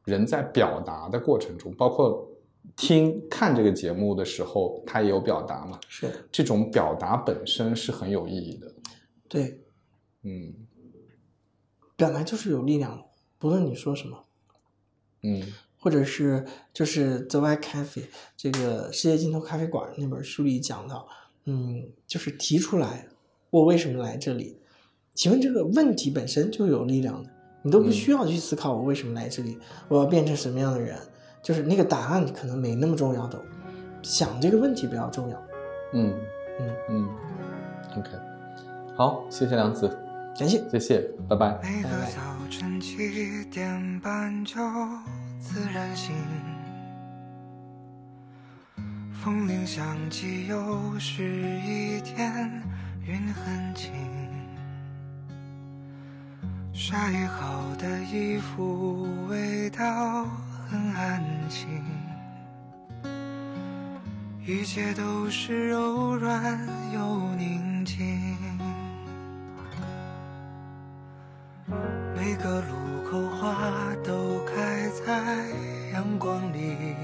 人在表达的过程中，包括听看这个节目的时候，他也有表达嘛。是，这种表达本身是很有意义的。对，嗯表达就是有力量的，不论你说什么。嗯或者是就是 The White Cafe 这个世界尽头咖啡馆那本书里讲到，嗯，就是提出来我为什么来这里，请问这个问题本身就有力量的，你都不需要去思考我为什么来这里，我要变成什么样的人，就是那个答案可能没那么重要的，想这个问题比较重要。嗯嗯，嗯，OK，好，谢谢梁子，感谢，谢谢，拜拜。每个拜拜早晨七点半就自然醒，风铃响起，又是一天，云很轻。晒好的衣服，味道很安心，一切都是柔软又宁静。每个路口花都开在阳光里，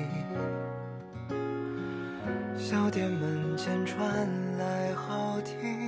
小店门前传来好听。